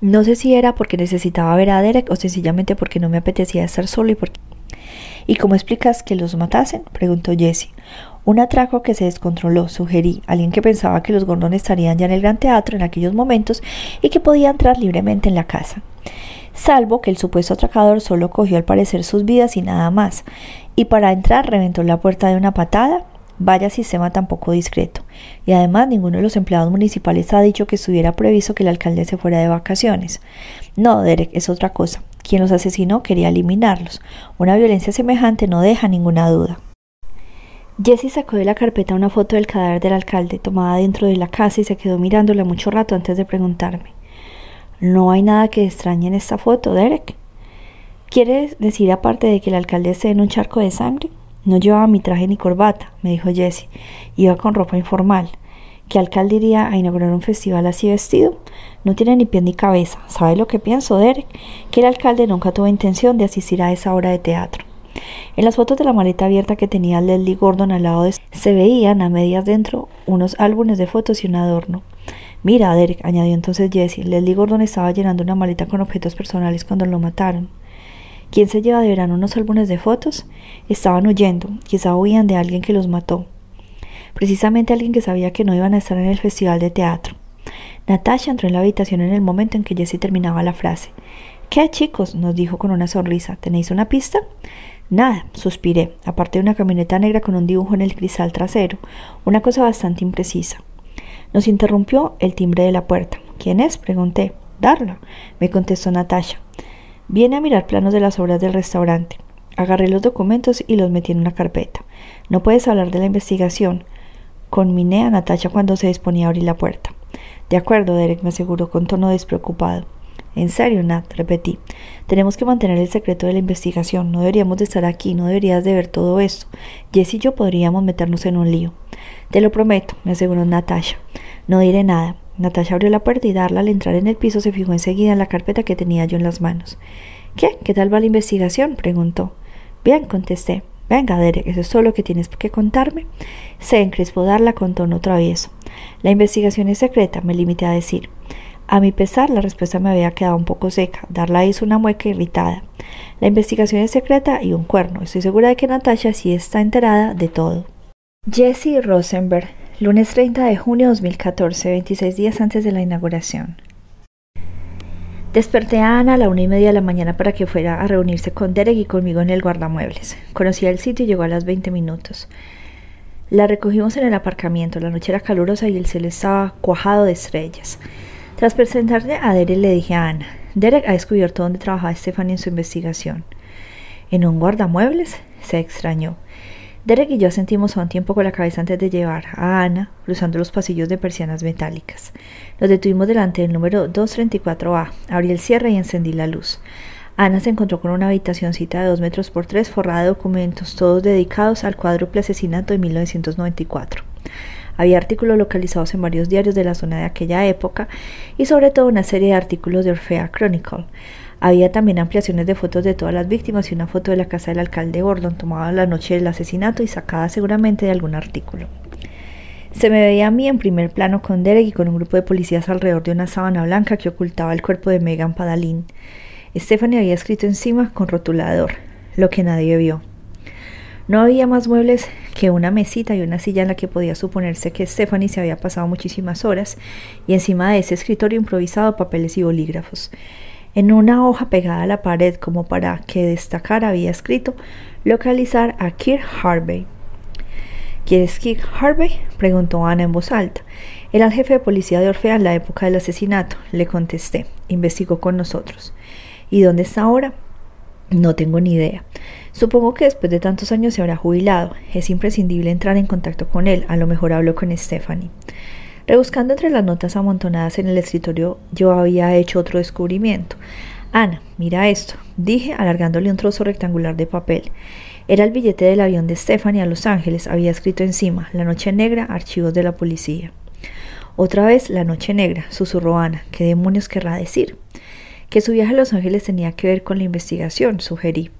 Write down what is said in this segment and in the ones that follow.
No sé si era porque necesitaba ver a Derek o sencillamente porque no me apetecía estar solo y porque... ¿Y cómo explicas que los matasen? preguntó Jessie. Un atraco que se descontroló, sugerí, alguien que pensaba que los Gordon estarían ya en el gran teatro en aquellos momentos y que podía entrar libremente en la casa. Salvo que el supuesto atracador solo cogió al parecer sus vidas y nada más, y para entrar reventó la puerta de una patada. Vaya sistema tan poco discreto. Y además ninguno de los empleados municipales ha dicho que estuviera previsto que el alcalde se fuera de vacaciones. No, Derek, es otra cosa. Quien los asesinó quería eliminarlos. Una violencia semejante no deja ninguna duda. Jessie sacó de la carpeta una foto del cadáver del alcalde tomada dentro de la casa y se quedó mirándola mucho rato antes de preguntarme. No hay nada que extrañe en esta foto, Derek. ¿Quieres decir aparte de que el alcalde esté en un charco de sangre? No llevaba mi traje ni corbata, me dijo Jessie. Iba con ropa informal. ¿Qué alcalde iría a inaugurar un festival así vestido? No tiene ni pie ni cabeza. ¿Sabe lo que pienso, Derek? Que el alcalde nunca tuvo intención de asistir a esa obra de teatro. En las fotos de la maleta abierta que tenía Leslie Gordon al lado de se veían a medias dentro unos álbumes de fotos y un adorno. Mira, Derek, añadió entonces Jesse, Leslie Gordon estaba llenando una maleta con objetos personales cuando lo mataron. ¿Quién se lleva de verano unos álbumes de fotos? Estaban huyendo, quizá huían de alguien que los mató. Precisamente alguien que sabía que no iban a estar en el festival de teatro. Natasha entró en la habitación en el momento en que Jesse terminaba la frase. ¿Qué, chicos? nos dijo con una sonrisa. ¿Tenéis una pista? Nada, suspiré, aparte de una camioneta negra con un dibujo en el cristal trasero, una cosa bastante imprecisa. Nos interrumpió el timbre de la puerta. ¿Quién es? pregunté. Darla, me contestó Natasha. Viene a mirar planos de las obras del restaurante. Agarré los documentos y los metí en una carpeta. No puedes hablar de la investigación. Conminé a Natasha cuando se disponía a abrir la puerta. De acuerdo, Derek me aseguró con tono despreocupado. En serio, Nat, repetí. Tenemos que mantener el secreto de la investigación. No deberíamos de estar aquí, no deberías de ver todo esto. Jess y yo podríamos meternos en un lío. Te lo prometo, me aseguró Natasha. No diré nada. Natasha abrió la puerta y Darla al entrar en el piso se fijó enseguida en la carpeta que tenía yo en las manos. ¿Qué? ¿Qué tal va la investigación? preguntó. Bien, contesté. Venga, Derek, ¿eso es todo lo que tienes que contarme? Se encrespó Darla con tono travieso. La investigación es secreta, me limité a decir. A mi pesar, la respuesta me había quedado un poco seca. Darla hizo una mueca irritada. La investigación es secreta y un cuerno. Estoy segura de que Natasha sí está enterada de todo. Jesse Rosenberg, lunes 30 de junio de 2014, 26 días antes de la inauguración. Desperté a Ana a la una y media de la mañana para que fuera a reunirse con Derek y conmigo en el guardamuebles. Conocía el sitio y llegó a las 20 minutos. La recogimos en el aparcamiento. La noche era calurosa y el cielo estaba cuajado de estrellas. Tras presentarle a Derek le dije a Ana, Derek ha descubierto dónde trabajaba Stephanie en su investigación. ¿En un guardamuebles? Se extrañó. Derek y yo sentimos a un tiempo con la cabeza antes de llevar a Ana cruzando los pasillos de persianas metálicas. Nos detuvimos delante del número 234A, abrí el cierre y encendí la luz. Ana se encontró con una habitacióncita de dos metros por tres forrada de documentos, todos dedicados al cuádruple asesinato de 1994. Había artículos localizados en varios diarios de la zona de aquella época y sobre todo una serie de artículos de Orfea Chronicle. Había también ampliaciones de fotos de todas las víctimas y una foto de la casa del alcalde Gordon tomada la noche del asesinato y sacada seguramente de algún artículo. Se me veía a mí en primer plano con Derek y con un grupo de policías alrededor de una sábana blanca que ocultaba el cuerpo de Megan Padalín. Stephanie había escrito encima con rotulador, lo que nadie vio. No había más muebles que una mesita y una silla en la que podía suponerse que Stephanie se había pasado muchísimas horas, y encima de ese escritorio improvisado papeles y bolígrafos. En una hoja pegada a la pared, como para que destacar, había escrito localizar a Kirk Harvey. ¿Quién es Kirk Harvey? preguntó Ana en voz alta. Era el jefe de policía de Orfea en la época del asesinato, le contesté. Investigó con nosotros. ¿Y dónde está ahora? No tengo ni idea. Supongo que después de tantos años se habrá jubilado. Es imprescindible entrar en contacto con él. A lo mejor hablo con Stephanie. Rebuscando entre las notas amontonadas en el escritorio, yo había hecho otro descubrimiento. Ana, mira esto, dije alargándole un trozo rectangular de papel. Era el billete del avión de Stephanie a Los Ángeles. Había escrito encima, La Noche Negra, archivos de la policía. Otra vez, La Noche Negra, susurró Ana. ¿Qué demonios querrá decir? Que su viaje a Los Ángeles tenía que ver con la investigación, sugerí.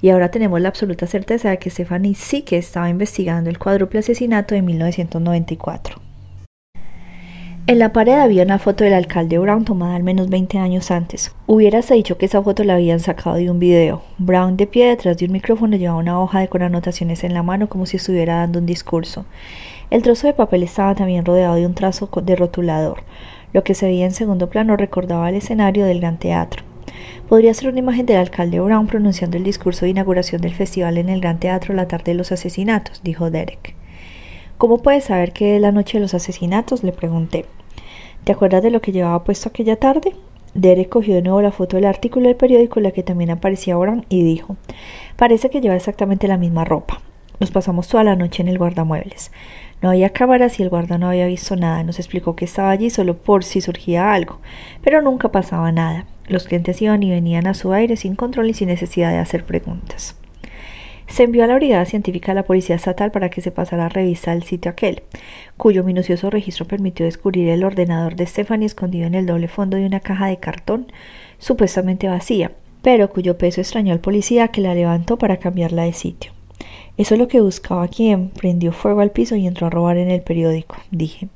Y ahora tenemos la absoluta certeza de que Stephanie sí que estaba investigando el cuádruple asesinato de 1994. En la pared había una foto del alcalde Brown tomada al menos 20 años antes. Hubieras dicho que esa foto la habían sacado de un video. Brown de pie detrás de un micrófono llevaba una hoja de con anotaciones en la mano como si estuviera dando un discurso. El trozo de papel estaba también rodeado de un trazo de rotulador. Lo que se veía en segundo plano recordaba el escenario del gran teatro. Podría ser una imagen del alcalde Brown pronunciando el discurso de inauguración del festival en el Gran Teatro la tarde de los asesinatos, dijo Derek. ¿Cómo puedes saber que es la noche de los asesinatos? le pregunté. ¿Te acuerdas de lo que llevaba puesto aquella tarde? Derek cogió de nuevo la foto del artículo del periódico en la que también aparecía Brown y dijo Parece que lleva exactamente la misma ropa. Nos pasamos toda la noche en el guardamuebles. No había cámaras y el guarda no había visto nada. Nos explicó que estaba allí solo por si surgía algo, pero nunca pasaba nada. Los clientes iban y venían a su aire sin control y sin necesidad de hacer preguntas. Se envió a la Brigada Científica de la Policía Estatal para que se pasara a revisar el sitio aquel, cuyo minucioso registro permitió descubrir el ordenador de Stephanie escondido en el doble fondo de una caja de cartón, supuestamente vacía, pero cuyo peso extrañó al policía que la levantó para cambiarla de sitio. Eso es lo que buscaba quien prendió fuego al piso y entró a robar en el periódico, dije.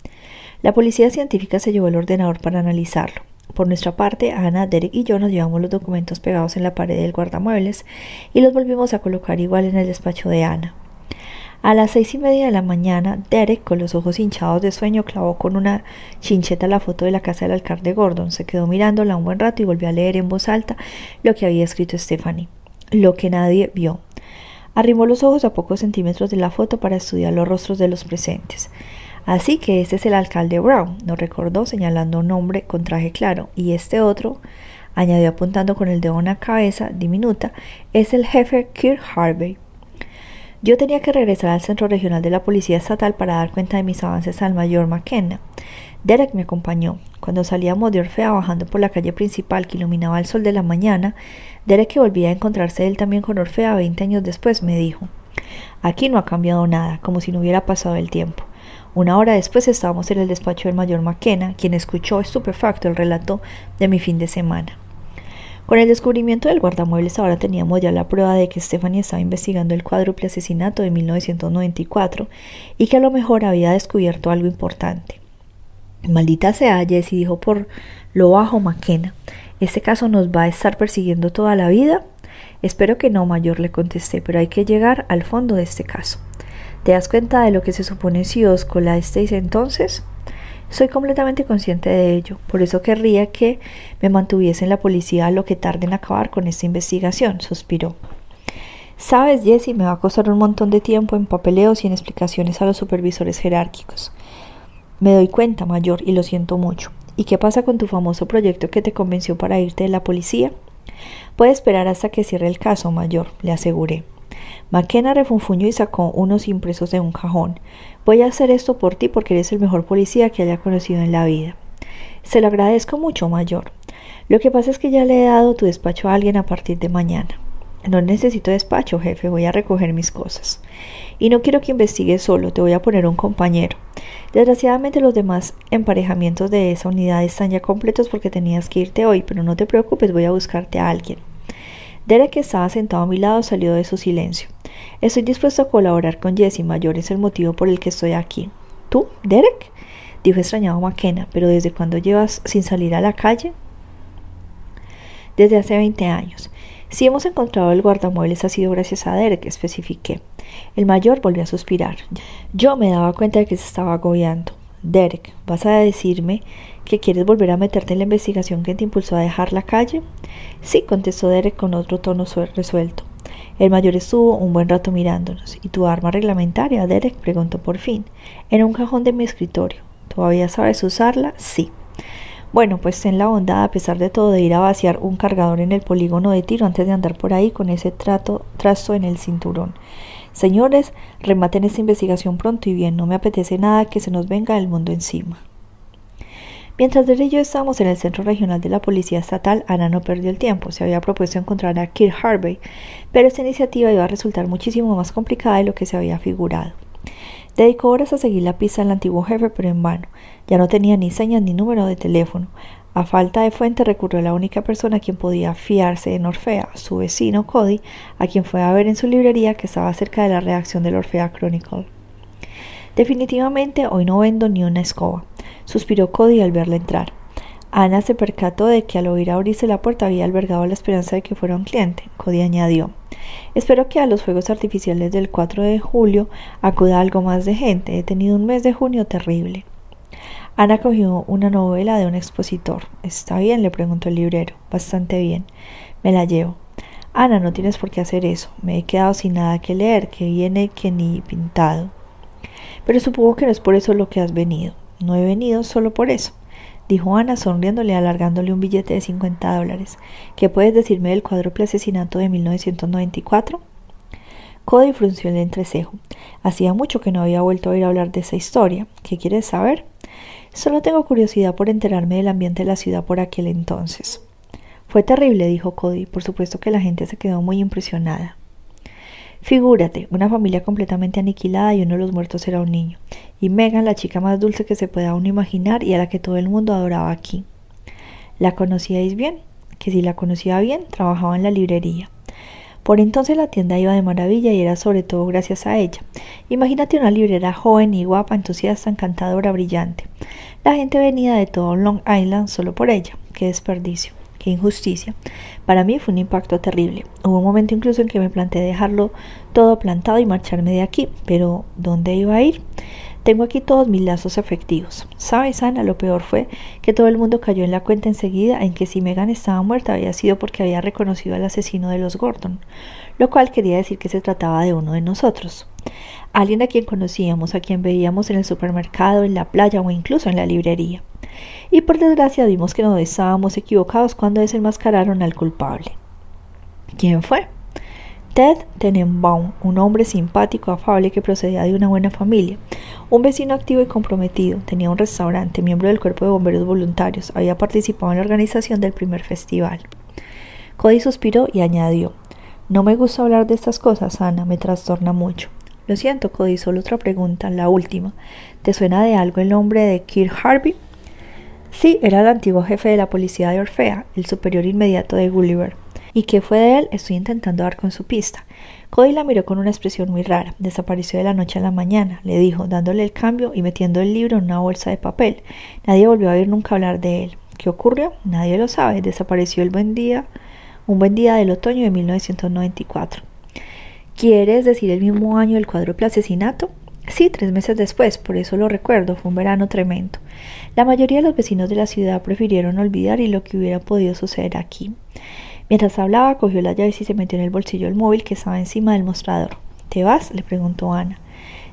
La policía científica se llevó el ordenador para analizarlo. Por nuestra parte, Ana, Derek y yo nos llevamos los documentos pegados en la pared del guardamuebles y los volvimos a colocar igual en el despacho de Ana. A las seis y media de la mañana, Derek, con los ojos hinchados de sueño, clavó con una chincheta la foto de la casa del alcalde Gordon. Se quedó mirándola un buen rato y volvió a leer en voz alta lo que había escrito Stephanie. Lo que nadie vio. Arrimó los ojos a pocos centímetros de la foto para estudiar los rostros de los presentes. Así que este es el alcalde Brown, nos recordó señalando un hombre con traje claro, y este otro, añadió apuntando con el dedo una cabeza diminuta, es el jefe Kirk Harvey. Yo tenía que regresar al centro regional de la Policía Estatal para dar cuenta de mis avances al mayor McKenna. Derek me acompañó. Cuando salíamos de Orfea bajando por la calle principal que iluminaba el sol de la mañana, Derek que volvía a encontrarse él también con Orfea veinte años después me dijo Aquí no ha cambiado nada, como si no hubiera pasado el tiempo. Una hora después estábamos en el despacho del mayor McKenna, quien escuchó estupefacto el relato de mi fin de semana. Con el descubrimiento del guardamuebles ahora teníamos ya la prueba de que Stephanie estaba investigando el cuádruple asesinato de 1994 y que a lo mejor había descubierto algo importante. Maldita sea, Jessie dijo por lo bajo McKenna. ¿Este caso nos va a estar persiguiendo toda la vida? Espero que no, mayor, le contesté, pero hay que llegar al fondo de este caso. ¿Te das cuenta de lo que se supone si os colasteis entonces? Soy completamente consciente de ello, por eso querría que me mantuviese en la policía a lo que tarde en acabar con esta investigación, suspiró. Sabes, Jesse, me va a costar un montón de tiempo en papeleos y en explicaciones a los supervisores jerárquicos. Me doy cuenta, mayor, y lo siento mucho. ¿Y qué pasa con tu famoso proyecto que te convenció para irte de la policía? Puede esperar hasta que cierre el caso, mayor, le aseguré. McKenna refunfuñó y sacó unos impresos de un cajón. Voy a hacer esto por ti porque eres el mejor policía que haya conocido en la vida. Se lo agradezco mucho, mayor. Lo que pasa es que ya le he dado tu despacho a alguien a partir de mañana. No necesito despacho, jefe, voy a recoger mis cosas. Y no quiero que investigues solo, te voy a poner un compañero. Desgraciadamente los demás emparejamientos de esa unidad están ya completos porque tenías que irte hoy, pero no te preocupes, voy a buscarte a alguien. Derek, que estaba sentado a mi lado, salió de su silencio. Estoy dispuesto a colaborar con Jesse Mayor, es el motivo por el que estoy aquí. ¿Tú, Derek? dijo extrañado McKenna, pero ¿desde cuándo llevas sin salir a la calle? Desde hace 20 años. Si hemos encontrado el guardamuebles ha sido gracias a Derek, especifiqué. El mayor volvió a suspirar. Yo me daba cuenta de que se estaba agobiando. Derek, ¿vas a decirme que quieres volver a meterte en la investigación que te impulsó a dejar la calle? Sí, contestó Derek con otro tono resuelto. El mayor estuvo un buen rato mirándonos. ¿Y tu arma reglamentaria, Derek? preguntó por fin. En un cajón de mi escritorio. ¿Todavía sabes usarla? Sí. Bueno, pues ten la bondad, a pesar de todo, de ir a vaciar un cargador en el polígono de tiro antes de andar por ahí con ese trasto en el cinturón. Señores, rematen esta investigación pronto y bien, no me apetece nada que se nos venga el mundo encima. Mientras y yo estábamos en el centro regional de la Policía Estatal, Ana no perdió el tiempo. Se había propuesto encontrar a Kirk Harvey, pero esta iniciativa iba a resultar muchísimo más complicada de lo que se había figurado. Dedicó horas a seguir la pista del antiguo jefe, pero en vano. Ya no tenía ni señas ni número de teléfono. A falta de fuente recurrió a la única persona a quien podía fiarse en Orfea, su vecino Cody, a quien fue a ver en su librería que estaba cerca de la redacción del Orfea Chronicle. Definitivamente hoy no vendo ni una escoba, suspiró Cody al verla entrar. Ana se percató de que al oír abrirse la puerta había albergado la esperanza de que fuera un cliente. Cody añadió Espero que a los fuegos artificiales del 4 de julio acuda algo más de gente. He tenido un mes de junio terrible. Ana cogió una novela de un expositor. ¿Está bien? le preguntó el librero. Bastante bien. Me la llevo. Ana, no tienes por qué hacer eso. Me he quedado sin nada que leer, que viene que ni pintado. Pero supongo que no es por eso lo que has venido. No he venido solo por eso dijo Ana sonriéndole alargándole un billete de 50 dólares. ¿Qué puedes decirme del cuádruple asesinato de 1994? Cody frunció el entrecejo. Hacía mucho que no había vuelto a oír hablar de esa historia. ¿Qué quieres saber? Solo tengo curiosidad por enterarme del ambiente de la ciudad por aquel entonces. Fue terrible, dijo Cody. Por supuesto que la gente se quedó muy impresionada. Figúrate, una familia completamente aniquilada y uno de los muertos era un niño. Y Megan, la chica más dulce que se pueda uno imaginar y a la que todo el mundo adoraba aquí. ¿La conocíais bien? Que si la conocía bien, trabajaba en la librería. Por entonces la tienda iba de maravilla y era sobre todo gracias a ella. Imagínate una librera joven y guapa, entusiasta, encantadora, brillante. La gente venía de todo Long Island solo por ella. Qué desperdicio injusticia. Para mí fue un impacto terrible. Hubo un momento incluso en que me planteé dejarlo todo plantado y marcharme de aquí, pero ¿dónde iba a ir? Tengo aquí todos mis lazos efectivos. ¿Sabes, Ana? Lo peor fue que todo el mundo cayó en la cuenta enseguida en que si Megan estaba muerta había sido porque había reconocido al asesino de los Gordon, lo cual quería decir que se trataba de uno de nosotros. Alguien a quien conocíamos, a quien veíamos en el supermercado, en la playa o incluso en la librería y por desgracia vimos que no estábamos equivocados cuando desenmascararon al culpable. ¿Quién fue? Ted Tenenbaum, un hombre simpático, afable que procedía de una buena familia, un vecino activo y comprometido, tenía un restaurante, miembro del cuerpo de bomberos voluntarios, había participado en la organización del primer festival. Cody suspiró y añadió, no me gusta hablar de estas cosas, Ana, me trastorna mucho. Lo siento, Cody, solo otra pregunta, la última. ¿Te suena de algo el nombre de Kirk Harvey? Sí, era el antiguo jefe de la policía de Orfea, el superior inmediato de Gulliver. ¿Y qué fue de él? Estoy intentando dar con su pista. Cody la miró con una expresión muy rara. Desapareció de la noche a la mañana, le dijo, dándole el cambio y metiendo el libro en una bolsa de papel. Nadie volvió a oír nunca hablar de él. ¿Qué ocurrió? Nadie lo sabe. Desapareció el buen día, un buen día del otoño de 1994. ¿Quieres decir el mismo año del cuádruple asesinato? Sí, tres meses después, por eso lo recuerdo, fue un verano tremendo. La mayoría de los vecinos de la ciudad prefirieron olvidar y lo que hubiera podido suceder aquí. Mientras hablaba, cogió las llaves y se metió en el bolsillo el móvil que estaba encima del mostrador. ¿Te vas? le preguntó Ana.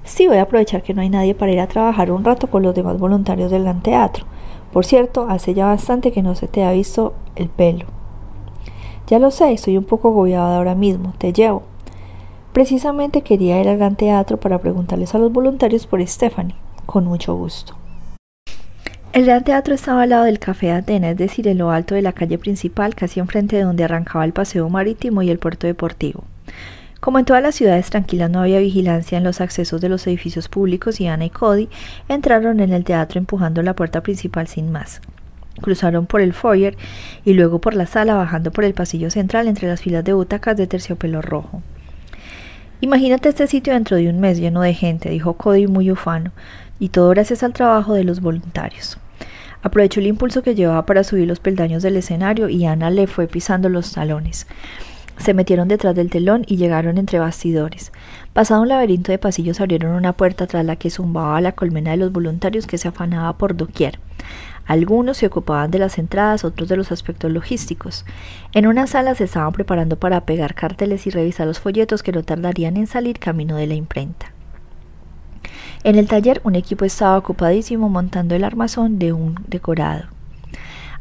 Sí, voy a aprovechar que no hay nadie para ir a trabajar un rato con los demás voluntarios del gran teatro. Por cierto, hace ya bastante que no se te ha visto el pelo. Ya lo sé, estoy un poco agobiada ahora mismo. Te llevo. Precisamente quería ir al gran teatro para preguntarles a los voluntarios por Stephanie. Con mucho gusto. El gran teatro estaba al lado del Café Atenas, es decir, en lo alto de la calle principal, casi enfrente de donde arrancaba el paseo marítimo y el puerto deportivo. Como en todas las ciudades tranquilas no había vigilancia en los accesos de los edificios públicos y Ana y Cody entraron en el teatro empujando la puerta principal sin más. Cruzaron por el foyer y luego por la sala bajando por el pasillo central entre las filas de butacas de terciopelo rojo. Imagínate este sitio dentro de un mes lleno de gente, dijo Cody muy ufano, y todo gracias al trabajo de los voluntarios. Aprovechó el impulso que llevaba para subir los peldaños del escenario y Ana le fue pisando los talones. Se metieron detrás del telón y llegaron entre bastidores. Pasado un laberinto de pasillos abrieron una puerta tras la que zumbaba la colmena de los voluntarios que se afanaba por doquier. Algunos se ocupaban de las entradas, otros de los aspectos logísticos. En una sala se estaban preparando para pegar carteles y revisar los folletos que no tardarían en salir camino de la imprenta. En el taller un equipo estaba ocupadísimo montando el armazón de un decorado.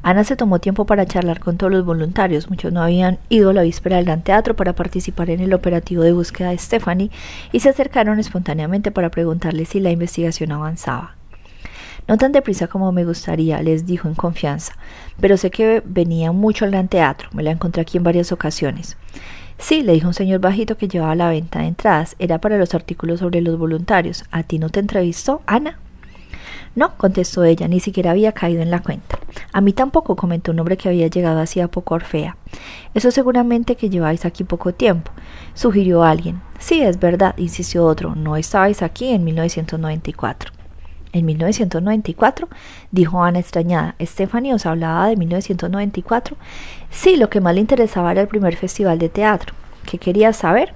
Ana se tomó tiempo para charlar con todos los voluntarios. Muchos no habían ido la víspera al gran teatro para participar en el operativo de búsqueda de Stephanie y se acercaron espontáneamente para preguntarle si la investigación avanzaba. No tan deprisa como me gustaría, les dijo en confianza, pero sé que venía mucho al gran teatro, me la encontré aquí en varias ocasiones. Sí, le dijo un señor bajito que llevaba la venta de entradas, era para los artículos sobre los voluntarios. ¿A ti no te entrevistó, Ana? No, contestó ella, ni siquiera había caído en la cuenta. A mí tampoco, comentó un hombre que había llegado hacía poco Orfea. Eso seguramente que lleváis aquí poco tiempo, sugirió alguien. Sí, es verdad, insistió otro, no estabais aquí en 1994. En 1994, dijo Ana extrañada. Stephanie os hablaba de 1994. Sí, lo que más le interesaba era el primer festival de teatro. ¿Qué quería saber?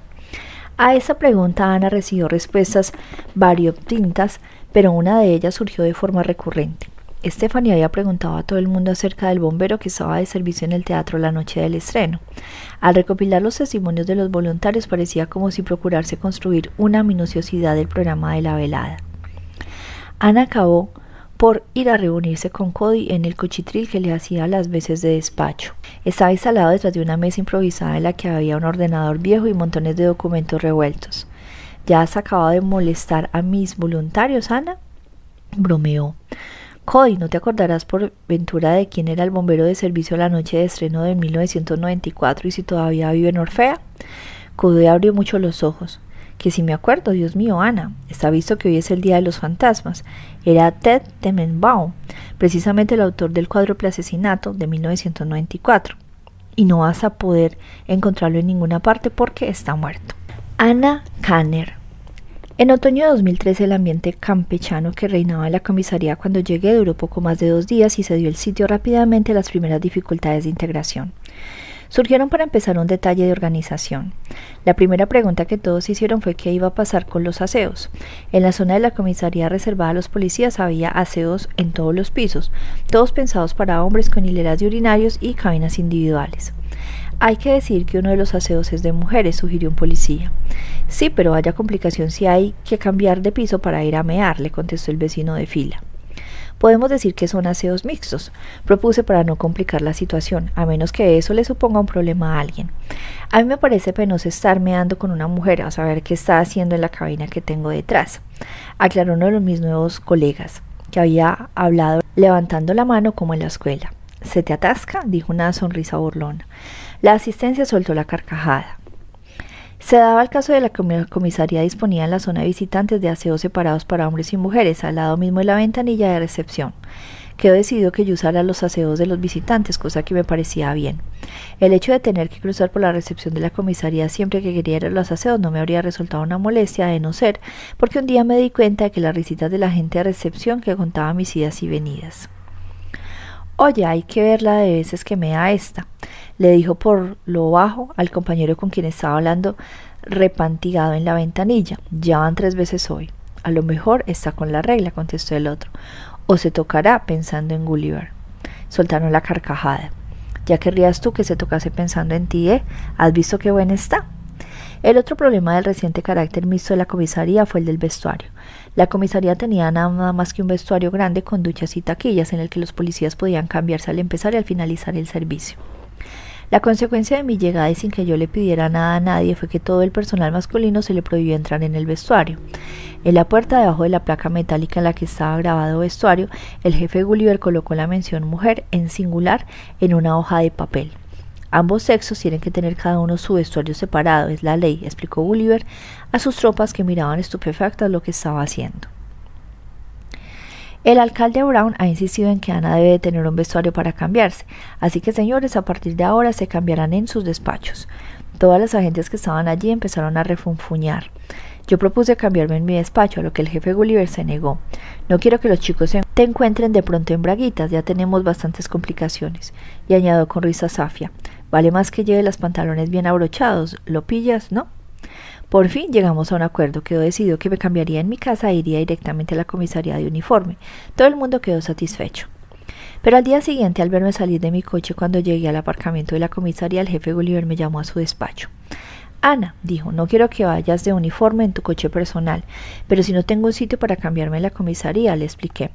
A esa pregunta Ana recibió respuestas variopintas, pero una de ellas surgió de forma recurrente. Stephanie había preguntado a todo el mundo acerca del bombero que estaba de servicio en el teatro la noche del estreno. Al recopilar los testimonios de los voluntarios parecía como si procurarse construir una minuciosidad del programa de la velada. Ana acabó por ir a reunirse con Cody en el cochitril que le hacía las veces de despacho. Estaba instalado detrás de una mesa improvisada en la que había un ordenador viejo y montones de documentos revueltos. ¿Ya has acabado de molestar a mis voluntarios, Ana? bromeó. Cody, ¿no te acordarás por ventura de quién era el bombero de servicio la noche de estreno de 1994 y si todavía vive en Orfea? Cody abrió mucho los ojos que si me acuerdo, Dios mío, Ana, está visto que hoy es el Día de los Fantasmas. Era Ted Temenbaum, precisamente el autor del cuádruple asesinato de 1994. Y no vas a poder encontrarlo en ninguna parte porque está muerto. Ana Kanner. En otoño de 2013 el ambiente campechano que reinaba en la comisaría cuando llegué duró poco más de dos días y se dio el sitio rápidamente a las primeras dificultades de integración surgieron para empezar un detalle de organización. La primera pregunta que todos hicieron fue qué iba a pasar con los aseos. En la zona de la comisaría reservada a los policías había aseos en todos los pisos, todos pensados para hombres con hileras de urinarios y cabinas individuales. Hay que decir que uno de los aseos es de mujeres, sugirió un policía. Sí, pero haya complicación si hay que cambiar de piso para ir a mear, le contestó el vecino de fila. Podemos decir que son aseos mixtos. Propuse para no complicar la situación, a menos que eso le suponga un problema a alguien. A mí me parece penoso estar meando con una mujer a saber qué está haciendo en la cabina que tengo detrás. Aclaró uno de mis nuevos colegas, que había hablado levantando la mano como en la escuela. ¿Se te atasca? dijo una sonrisa burlona. La asistencia soltó la carcajada. Se daba el caso de la comisaría disponía en la zona de visitantes de aseos separados para hombres y mujeres, al lado mismo de la ventanilla de recepción. Quedó decidido que yo usara los aseos de los visitantes, cosa que me parecía bien. El hecho de tener que cruzar por la recepción de la comisaría siempre que quería ir a los aseos no me habría resultado una molestia de no ser, porque un día me di cuenta de que las risitas de la gente de recepción que contaba mis idas y venidas. Oye, hay que verla de veces que me da esta, le dijo por lo bajo al compañero con quien estaba hablando, repantigado en la ventanilla. Ya van tres veces hoy. A lo mejor está con la regla, contestó el otro. O se tocará pensando en Gulliver. Soltaron la carcajada. Ya querrías tú que se tocase pensando en ti, ¿eh? ¿Has visto qué buena está? El otro problema del reciente carácter mixto de la comisaría fue el del vestuario. La comisaría tenía nada más que un vestuario grande con duchas y taquillas en el que los policías podían cambiarse al empezar y al finalizar el servicio. La consecuencia de mi llegada y sin que yo le pidiera nada a nadie fue que todo el personal masculino se le prohibió entrar en el vestuario. En la puerta debajo de la placa metálica en la que estaba grabado vestuario, el jefe Gulliver colocó la mención mujer en singular en una hoja de papel. Ambos sexos tienen que tener cada uno su vestuario separado, es la ley, explicó Gulliver a sus tropas que miraban estupefactas lo que estaba haciendo. El alcalde Brown ha insistido en que Ana debe tener un vestuario para cambiarse, así que señores, a partir de ahora se cambiarán en sus despachos. Todas las agentes que estaban allí empezaron a refunfuñar. Yo propuse cambiarme en mi despacho, a lo que el jefe Gulliver se negó. No quiero que los chicos se te encuentren de pronto en braguitas, ya tenemos bastantes complicaciones. Y añadió con risa Safia, Vale más que lleve los pantalones bien abrochados. ¿Lo pillas, no? Por fin llegamos a un acuerdo. Quedó decidido que me cambiaría en mi casa e iría directamente a la comisaría de uniforme. Todo el mundo quedó satisfecho. Pero al día siguiente, al verme salir de mi coche cuando llegué al aparcamiento de la comisaría, el jefe Gulliver me llamó a su despacho. Ana, dijo, no quiero que vayas de uniforme en tu coche personal, pero si no tengo un sitio para cambiarme en la comisaría, le expliqué.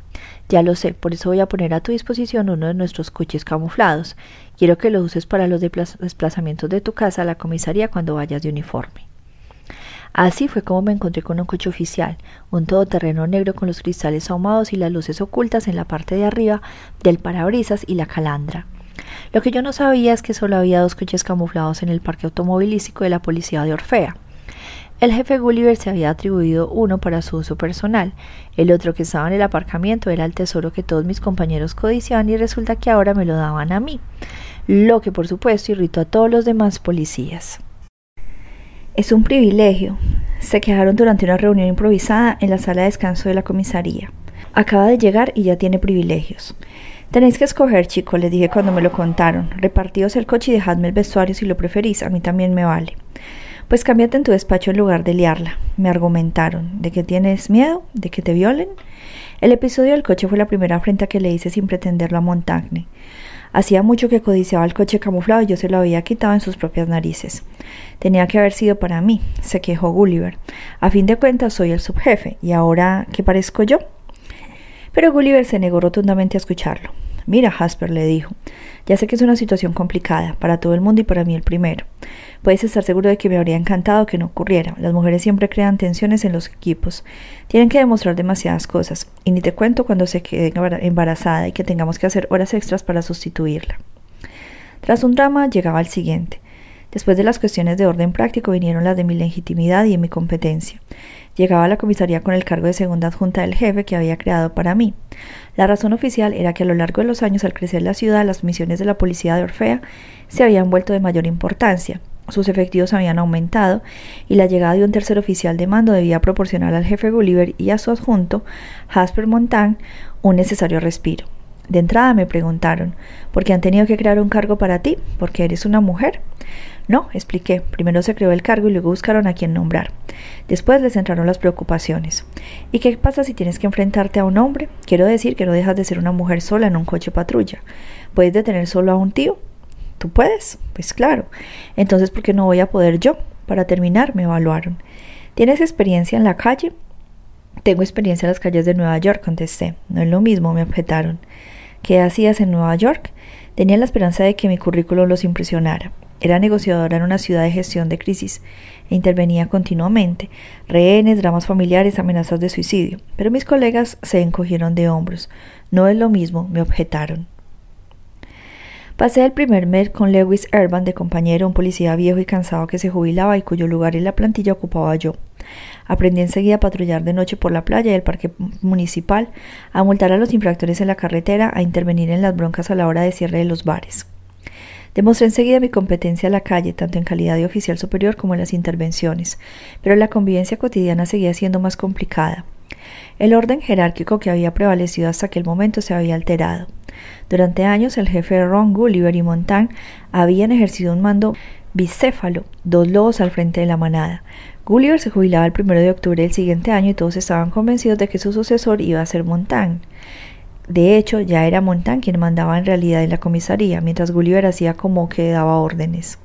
Ya lo sé, por eso voy a poner a tu disposición uno de nuestros coches camuflados. Quiero que lo uses para los desplazamientos de tu casa a la comisaría cuando vayas de uniforme. Así fue como me encontré con un coche oficial, un todoterreno negro con los cristales ahumados y las luces ocultas en la parte de arriba del parabrisas y la calandra. Lo que yo no sabía es que solo había dos coches camuflados en el parque automovilístico de la policía de Orfea. El jefe Gulliver se había atribuido uno para su uso personal, el otro que estaba en el aparcamiento era el tesoro que todos mis compañeros codiciaban y resulta que ahora me lo daban a mí. lo que por supuesto irritó a todos los demás policías. Es un privilegio. Se quejaron durante una reunión improvisada en la sala de descanso de la comisaría. Acaba de llegar y ya tiene privilegios. Tenéis que escoger, chico, le dije cuando me lo contaron. Repartíos el coche y dejadme el vestuario si lo preferís, a mí también me vale. Pues cámbiate en tu despacho en lugar de liarla, me argumentaron. ¿De que tienes miedo? ¿De que te violen? El episodio del coche fue la primera afrenta que le hice sin pretenderlo a Montagne. Hacía mucho que codiciaba el coche camuflado y yo se lo había quitado en sus propias narices. Tenía que haber sido para mí, se quejó Gulliver. A fin de cuentas soy el subjefe, y ahora, ¿qué parezco yo? Pero Gulliver se negó rotundamente a escucharlo. Mira, Jasper, le dijo, ya sé que es una situación complicada, para todo el mundo y para mí el primero. Puedes estar seguro de que me habría encantado que no ocurriera. Las mujeres siempre crean tensiones en los equipos. Tienen que demostrar demasiadas cosas, y ni te cuento cuando se quede embarazada y que tengamos que hacer horas extras para sustituirla. Tras un drama llegaba el siguiente. Después de las cuestiones de orden práctico vinieron las de mi legitimidad y de mi competencia. Llegaba a la comisaría con el cargo de segunda adjunta del jefe que había creado para mí. La razón oficial era que a lo largo de los años, al crecer la ciudad, las misiones de la policía de Orfea se habían vuelto de mayor importancia. Sus efectivos habían aumentado y la llegada de un tercer oficial de mando debía proporcionar al jefe Gulliver y a su adjunto, Jasper Montan, un necesario respiro. De entrada me preguntaron, ¿por qué han tenido que crear un cargo para ti? ¿Porque eres una mujer? No, expliqué. Primero se creó el cargo y luego buscaron a quién nombrar. Después les entraron las preocupaciones. ¿Y qué pasa si tienes que enfrentarte a un hombre? Quiero decir que no dejas de ser una mujer sola en un coche patrulla. ¿Puedes detener solo a un tío? ¿Tú puedes? Pues claro. Entonces, ¿por qué no voy a poder yo? Para terminar, me evaluaron. ¿Tienes experiencia en la calle? Tengo experiencia en las calles de Nueva York, contesté. No es lo mismo, me objetaron. ¿Qué hacías en Nueva York? Tenía la esperanza de que mi currículum los impresionara. Era negociadora en una ciudad de gestión de crisis e intervenía continuamente, rehenes, dramas familiares, amenazas de suicidio. Pero mis colegas se encogieron de hombros. No es lo mismo, me objetaron. Pasé el primer mes con Lewis Urban de compañero, un policía viejo y cansado que se jubilaba y cuyo lugar en la plantilla ocupaba yo. Aprendí enseguida a patrullar de noche por la playa y el parque municipal, a multar a los infractores en la carretera, a intervenir en las broncas a la hora de cierre de los bares. Demostré enseguida mi competencia a la calle, tanto en calidad de oficial superior como en las intervenciones, pero la convivencia cotidiana seguía siendo más complicada. El orden jerárquico que había prevalecido hasta aquel momento se había alterado. Durante años el jefe Ron Gulliver y Montan habían ejercido un mando bicéfalo, dos lobos al frente de la manada. Gulliver se jubilaba el primero de octubre del siguiente año y todos estaban convencidos de que su sucesor iba a ser Montan. De hecho, ya era Montan quien mandaba en realidad en la comisaría, mientras Gulliver hacía como que daba órdenes.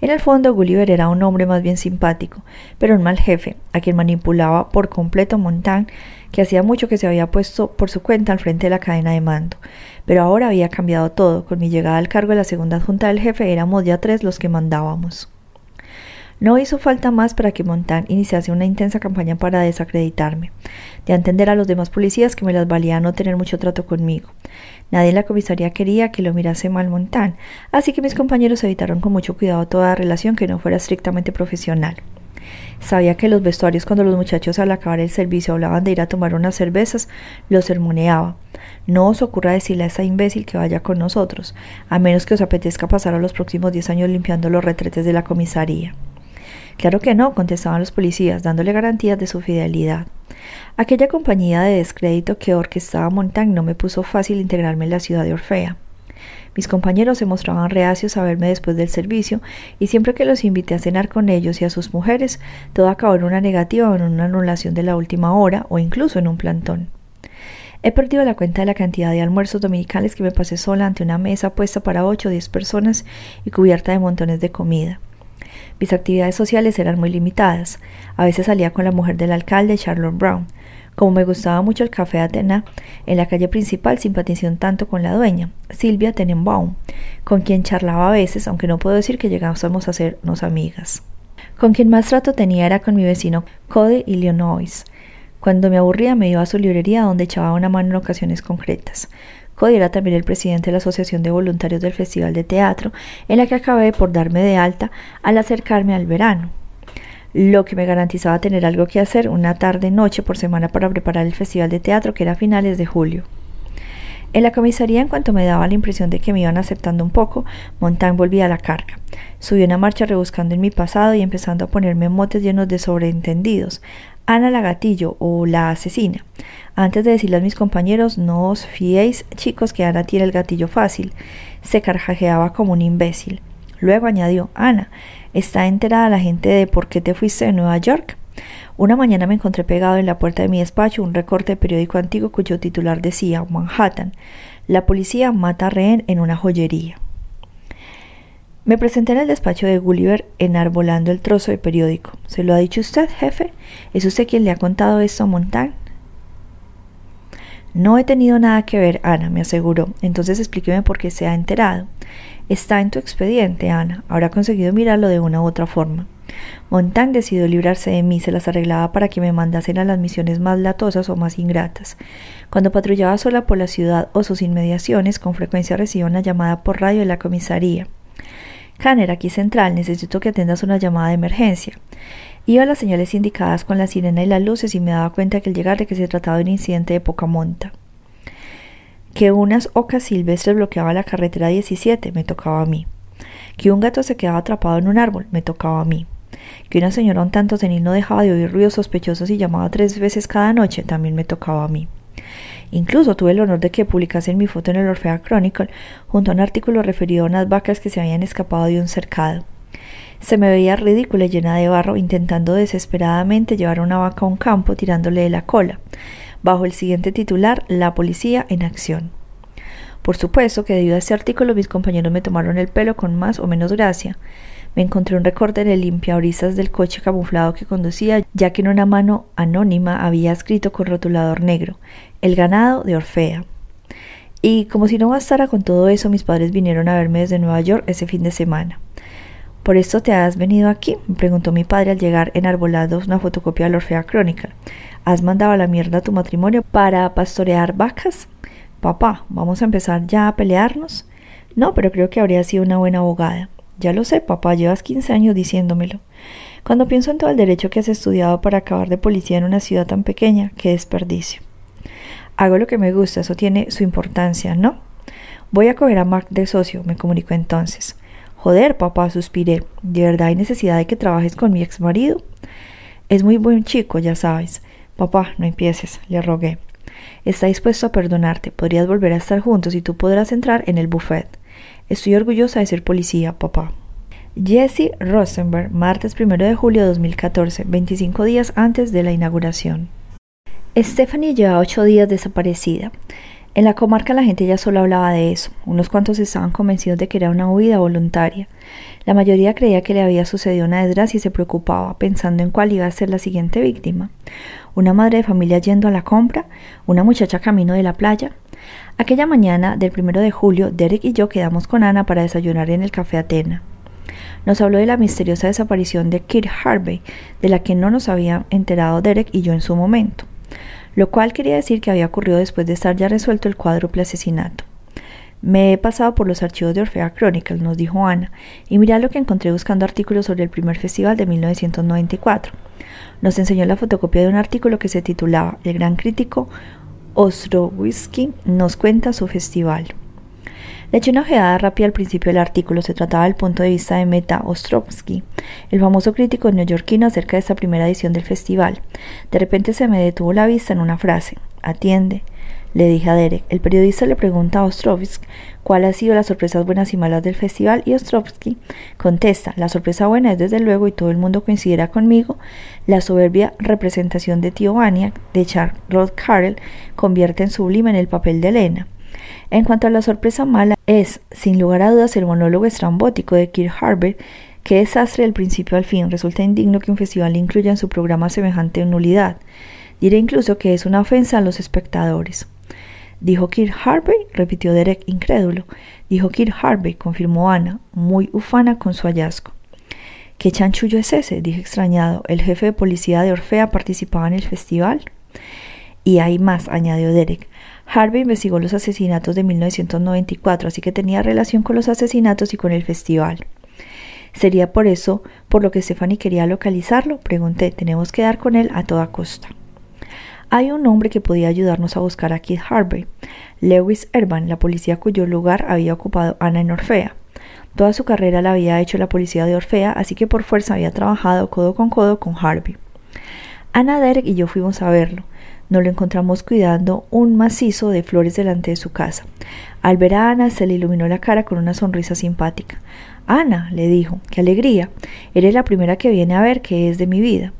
En el fondo, Gulliver era un hombre más bien simpático, pero un mal jefe, a quien manipulaba por completo Montan, que hacía mucho que se había puesto por su cuenta al frente de la cadena de mando. Pero ahora había cambiado todo. Con mi llegada al cargo de la segunda junta del jefe, éramos ya tres los que mandábamos. No hizo falta más para que Montan iniciase una intensa campaña para desacreditarme, de entender a los demás policías que me las valía no tener mucho trato conmigo. Nadie en la comisaría quería que lo mirase mal Montan, así que mis compañeros evitaron con mucho cuidado toda relación que no fuera estrictamente profesional. Sabía que los vestuarios cuando los muchachos al acabar el servicio hablaban de ir a tomar unas cervezas, los sermoneaba. No os ocurra decirle a esa imbécil que vaya con nosotros, a menos que os apetezca pasar a los próximos diez años limpiando los retretes de la comisaría. Claro que no, contestaban los policías, dándole garantías de su fidelidad. Aquella compañía de descrédito que orquestaba Montag no me puso fácil integrarme en la ciudad de Orfea. Mis compañeros se mostraban reacios a verme después del servicio, y siempre que los invité a cenar con ellos y a sus mujeres, todo acabó en una negativa o en una anulación de la última hora, o incluso en un plantón. He perdido la cuenta de la cantidad de almuerzos dominicales que me pasé sola ante una mesa puesta para ocho o diez personas y cubierta de montones de comida. Mis actividades sociales eran muy limitadas. A veces salía con la mujer del alcalde, Charlotte Brown. Como me gustaba mucho el café Atena, en la calle principal simpaticé un tanto con la dueña, Silvia Tenenbaum, con quien charlaba a veces, aunque no puedo decir que llegásemos a sernos amigas. Con quien más trato tenía era con mi vecino Cody Illinois. Cuando me aburría me iba a su librería donde echaba una mano en ocasiones concretas. Cody era también el presidente de la Asociación de Voluntarios del Festival de Teatro, en la que acabé por darme de alta al acercarme al verano, lo que me garantizaba tener algo que hacer una tarde noche por semana para preparar el Festival de Teatro que era a finales de julio. En la comisaría, en cuanto me daba la impresión de que me iban aceptando un poco, Montán volvía a la carga. Subí una marcha rebuscando en mi pasado y empezando a ponerme motes llenos de sobreentendidos. Ana la gatillo o la asesina. Antes de decirle a mis compañeros, no os fiéis, chicos, que Ana tiene el gatillo fácil. Se carcajeaba como un imbécil. Luego añadió, Ana, ¿está enterada la gente de por qué te fuiste de Nueva York? Una mañana me encontré pegado en la puerta de mi despacho un recorte de periódico antiguo cuyo titular decía Manhattan. La policía mata a rehén en una joyería. Me presenté en el despacho de Gulliver enarbolando el trozo de periódico. ¿Se lo ha dicho usted, jefe? ¿Es usted quien le ha contado esto a Montán? No he tenido nada que ver, Ana, me aseguró. Entonces explíqueme por qué se ha enterado. Está en tu expediente, Ana. Habrá conseguido mirarlo de una u otra forma. Montán decidió librarse de mí, se las arreglaba para que me mandasen a las misiones más latosas o más ingratas. Cuando patrullaba sola por la ciudad o sus inmediaciones, con frecuencia recibía una llamada por radio de la comisaría. Canner, aquí central, necesito que atendas una llamada de emergencia. Iba a las señales indicadas con la sirena y las luces y me daba cuenta que al llegar de que se trataba de un incidente de poca monta. Que unas ocas silvestres bloqueaban la carretera 17 me tocaba a mí. Que un gato se quedaba atrapado en un árbol me tocaba a mí. Que una señora un tanto senil no dejaba de oír ruidos sospechosos y llamaba tres veces cada noche también me tocaba a mí. Incluso tuve el honor de que publicasen mi foto en el Orfea Chronicle junto a un artículo referido a unas vacas que se habían escapado de un cercado. Se me veía ridícula y llena de barro intentando desesperadamente llevar una vaca a un campo tirándole de la cola, bajo el siguiente titular La policía en acción. Por supuesto que debido a ese artículo mis compañeros me tomaron el pelo con más o menos gracia. Me encontré un recorte en el limpiabrisas del coche camuflado que conducía, ya que en una mano anónima había escrito con rotulador negro El ganado de Orfea. Y como si no bastara con todo eso, mis padres vinieron a verme desde Nueva York ese fin de semana. ¿Por esto te has venido aquí? me preguntó mi padre al llegar enarbolado una fotocopia del Orfea Chronicle. ¿Has mandado a la mierda tu matrimonio para pastorear vacas? Papá, ¿vamos a empezar ya a pelearnos? No, pero creo que habría sido una buena abogada. Ya lo sé, papá, llevas 15 años diciéndomelo. Cuando pienso en todo el derecho que has estudiado para acabar de policía en una ciudad tan pequeña, qué desperdicio. Hago lo que me gusta, eso tiene su importancia, ¿no? Voy a coger a Mark de socio, me comunicó entonces. Joder, papá, suspiré. ¿De verdad hay necesidad de que trabajes con mi ex marido? Es muy buen chico, ya sabes. Papá, no empieces, le rogué. Está dispuesto a perdonarte. Podrías volver a estar juntos y tú podrás entrar en el buffet. Estoy orgullosa de ser policía, papá. Jesse Rosenberg, martes 1 de julio de 2014, 25 días antes de la inauguración. Stephanie lleva ocho días desaparecida. En la comarca la gente ya solo hablaba de eso. Unos cuantos estaban convencidos de que era una huida voluntaria. La mayoría creía que le había sucedido una desgracia y se preocupaba, pensando en cuál iba a ser la siguiente víctima. Una madre de familia yendo a la compra, una muchacha camino de la playa, Aquella mañana del primero de julio, Derek y yo quedamos con Ana para desayunar en el Café Atena. Nos habló de la misteriosa desaparición de Kit Harvey, de la que no nos había enterado Derek y yo en su momento, lo cual quería decir que había ocurrido después de estar ya resuelto el cuádruple asesinato. Me he pasado por los archivos de Orfea Chronicle, nos dijo Ana, y mirá lo que encontré buscando artículos sobre el primer festival de 1994. Nos enseñó la fotocopia de un artículo que se titulaba El gran crítico Ostrovsky nos cuenta su festival. Le eché una ojeada rápida al principio del artículo. Se trataba del punto de vista de Meta Ostrovsky, el famoso crítico neoyorquino acerca de esta primera edición del festival. De repente se me detuvo la vista en una frase. Atiende, le dije a Derek. El periodista le pregunta a Ostrovsky cuál ha sido las sorpresas buenas y malas del festival y Ostrovsky contesta, la sorpresa buena es desde luego y todo el mundo coincidirá conmigo, la soberbia representación de Tío Vania de Charlotte Carrell convierte en sublime en el papel de Elena. En cuanto a la sorpresa mala, es, sin lugar a dudas, el monólogo estrambótico de Kirk Harvey, Qué desastre del principio al fin. Resulta indigno que un festival incluya en su programa semejante nulidad. Diré incluso que es una ofensa a los espectadores. Dijo Kirk Harvey, repitió Derek incrédulo. Dijo Kirk Harvey, confirmó Ana, muy ufana con su hallazgo. ¿Qué chanchullo es ese? dije extrañado. ¿El jefe de policía de Orfea participaba en el festival? Y hay más, añadió Derek. Harvey investigó los asesinatos de 1994, así que tenía relación con los asesinatos y con el festival. ¿Sería por eso por lo que Stephanie quería localizarlo? Pregunté. Tenemos que dar con él a toda costa. Hay un hombre que podía ayudarnos a buscar a Keith Harvey, Lewis Erban, la policía cuyo lugar había ocupado Ana en Orfea. Toda su carrera la había hecho la policía de Orfea, así que por fuerza había trabajado codo con codo con Harvey. Ana, Derek y yo fuimos a verlo. Nos lo encontramos cuidando un macizo de flores delante de su casa. Al ver a Ana se le iluminó la cara con una sonrisa simpática. Ana, le dijo, qué alegría. Eres la primera que viene a ver qué es de mi vida.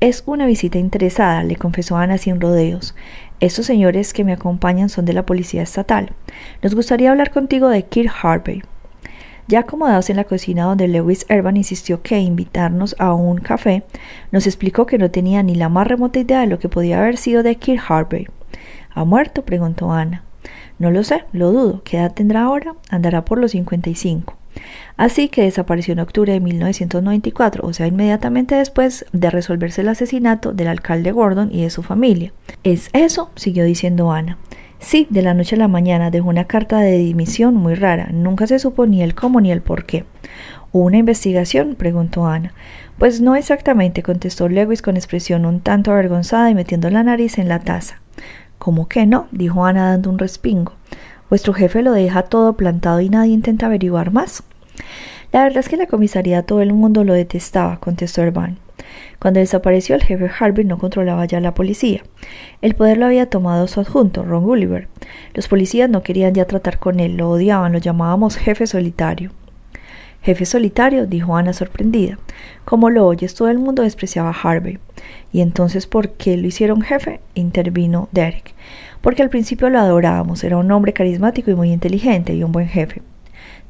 Es una visita interesada, le confesó Ana sin rodeos. Estos señores que me acompañan son de la policía estatal. Nos gustaría hablar contigo de Kirk Harvey. Ya acomodados en la cocina donde Lewis Urban insistió que invitarnos a un café, nos explicó que no tenía ni la más remota idea de lo que podía haber sido de Kirk Harvey. ¿Ha muerto? preguntó Ana. No lo sé, lo dudo. ¿Qué edad tendrá ahora? Andará por los 55. Así que desapareció en octubre de 1994, o sea, inmediatamente después de resolverse el asesinato del alcalde Gordon y de su familia. ¿Es eso? siguió diciendo Ana. Sí, de la noche a la mañana dejó una carta de dimisión muy rara. Nunca se supo ni el cómo ni el por qué. ¿Hubo una investigación? preguntó Ana. Pues no exactamente, contestó Lewis con expresión un tanto avergonzada y metiendo la nariz en la taza. ¿Cómo que no? dijo Ana dando un respingo. Vuestro jefe lo deja todo plantado y nadie intenta averiguar más. La verdad es que la comisaría todo el mundo lo detestaba, contestó Irvine. Cuando desapareció el jefe Harvey no controlaba ya la policía. El poder lo había tomado su adjunto, Ron Gulliver. Los policías no querían ya tratar con él, lo odiaban, lo llamábamos jefe solitario. Jefe solitario, dijo Ana sorprendida. Como lo oyes, todo el mundo despreciaba a Harvey. ¿Y entonces por qué lo hicieron jefe? intervino Derek. Porque al principio lo adorábamos, era un hombre carismático y muy inteligente y un buen jefe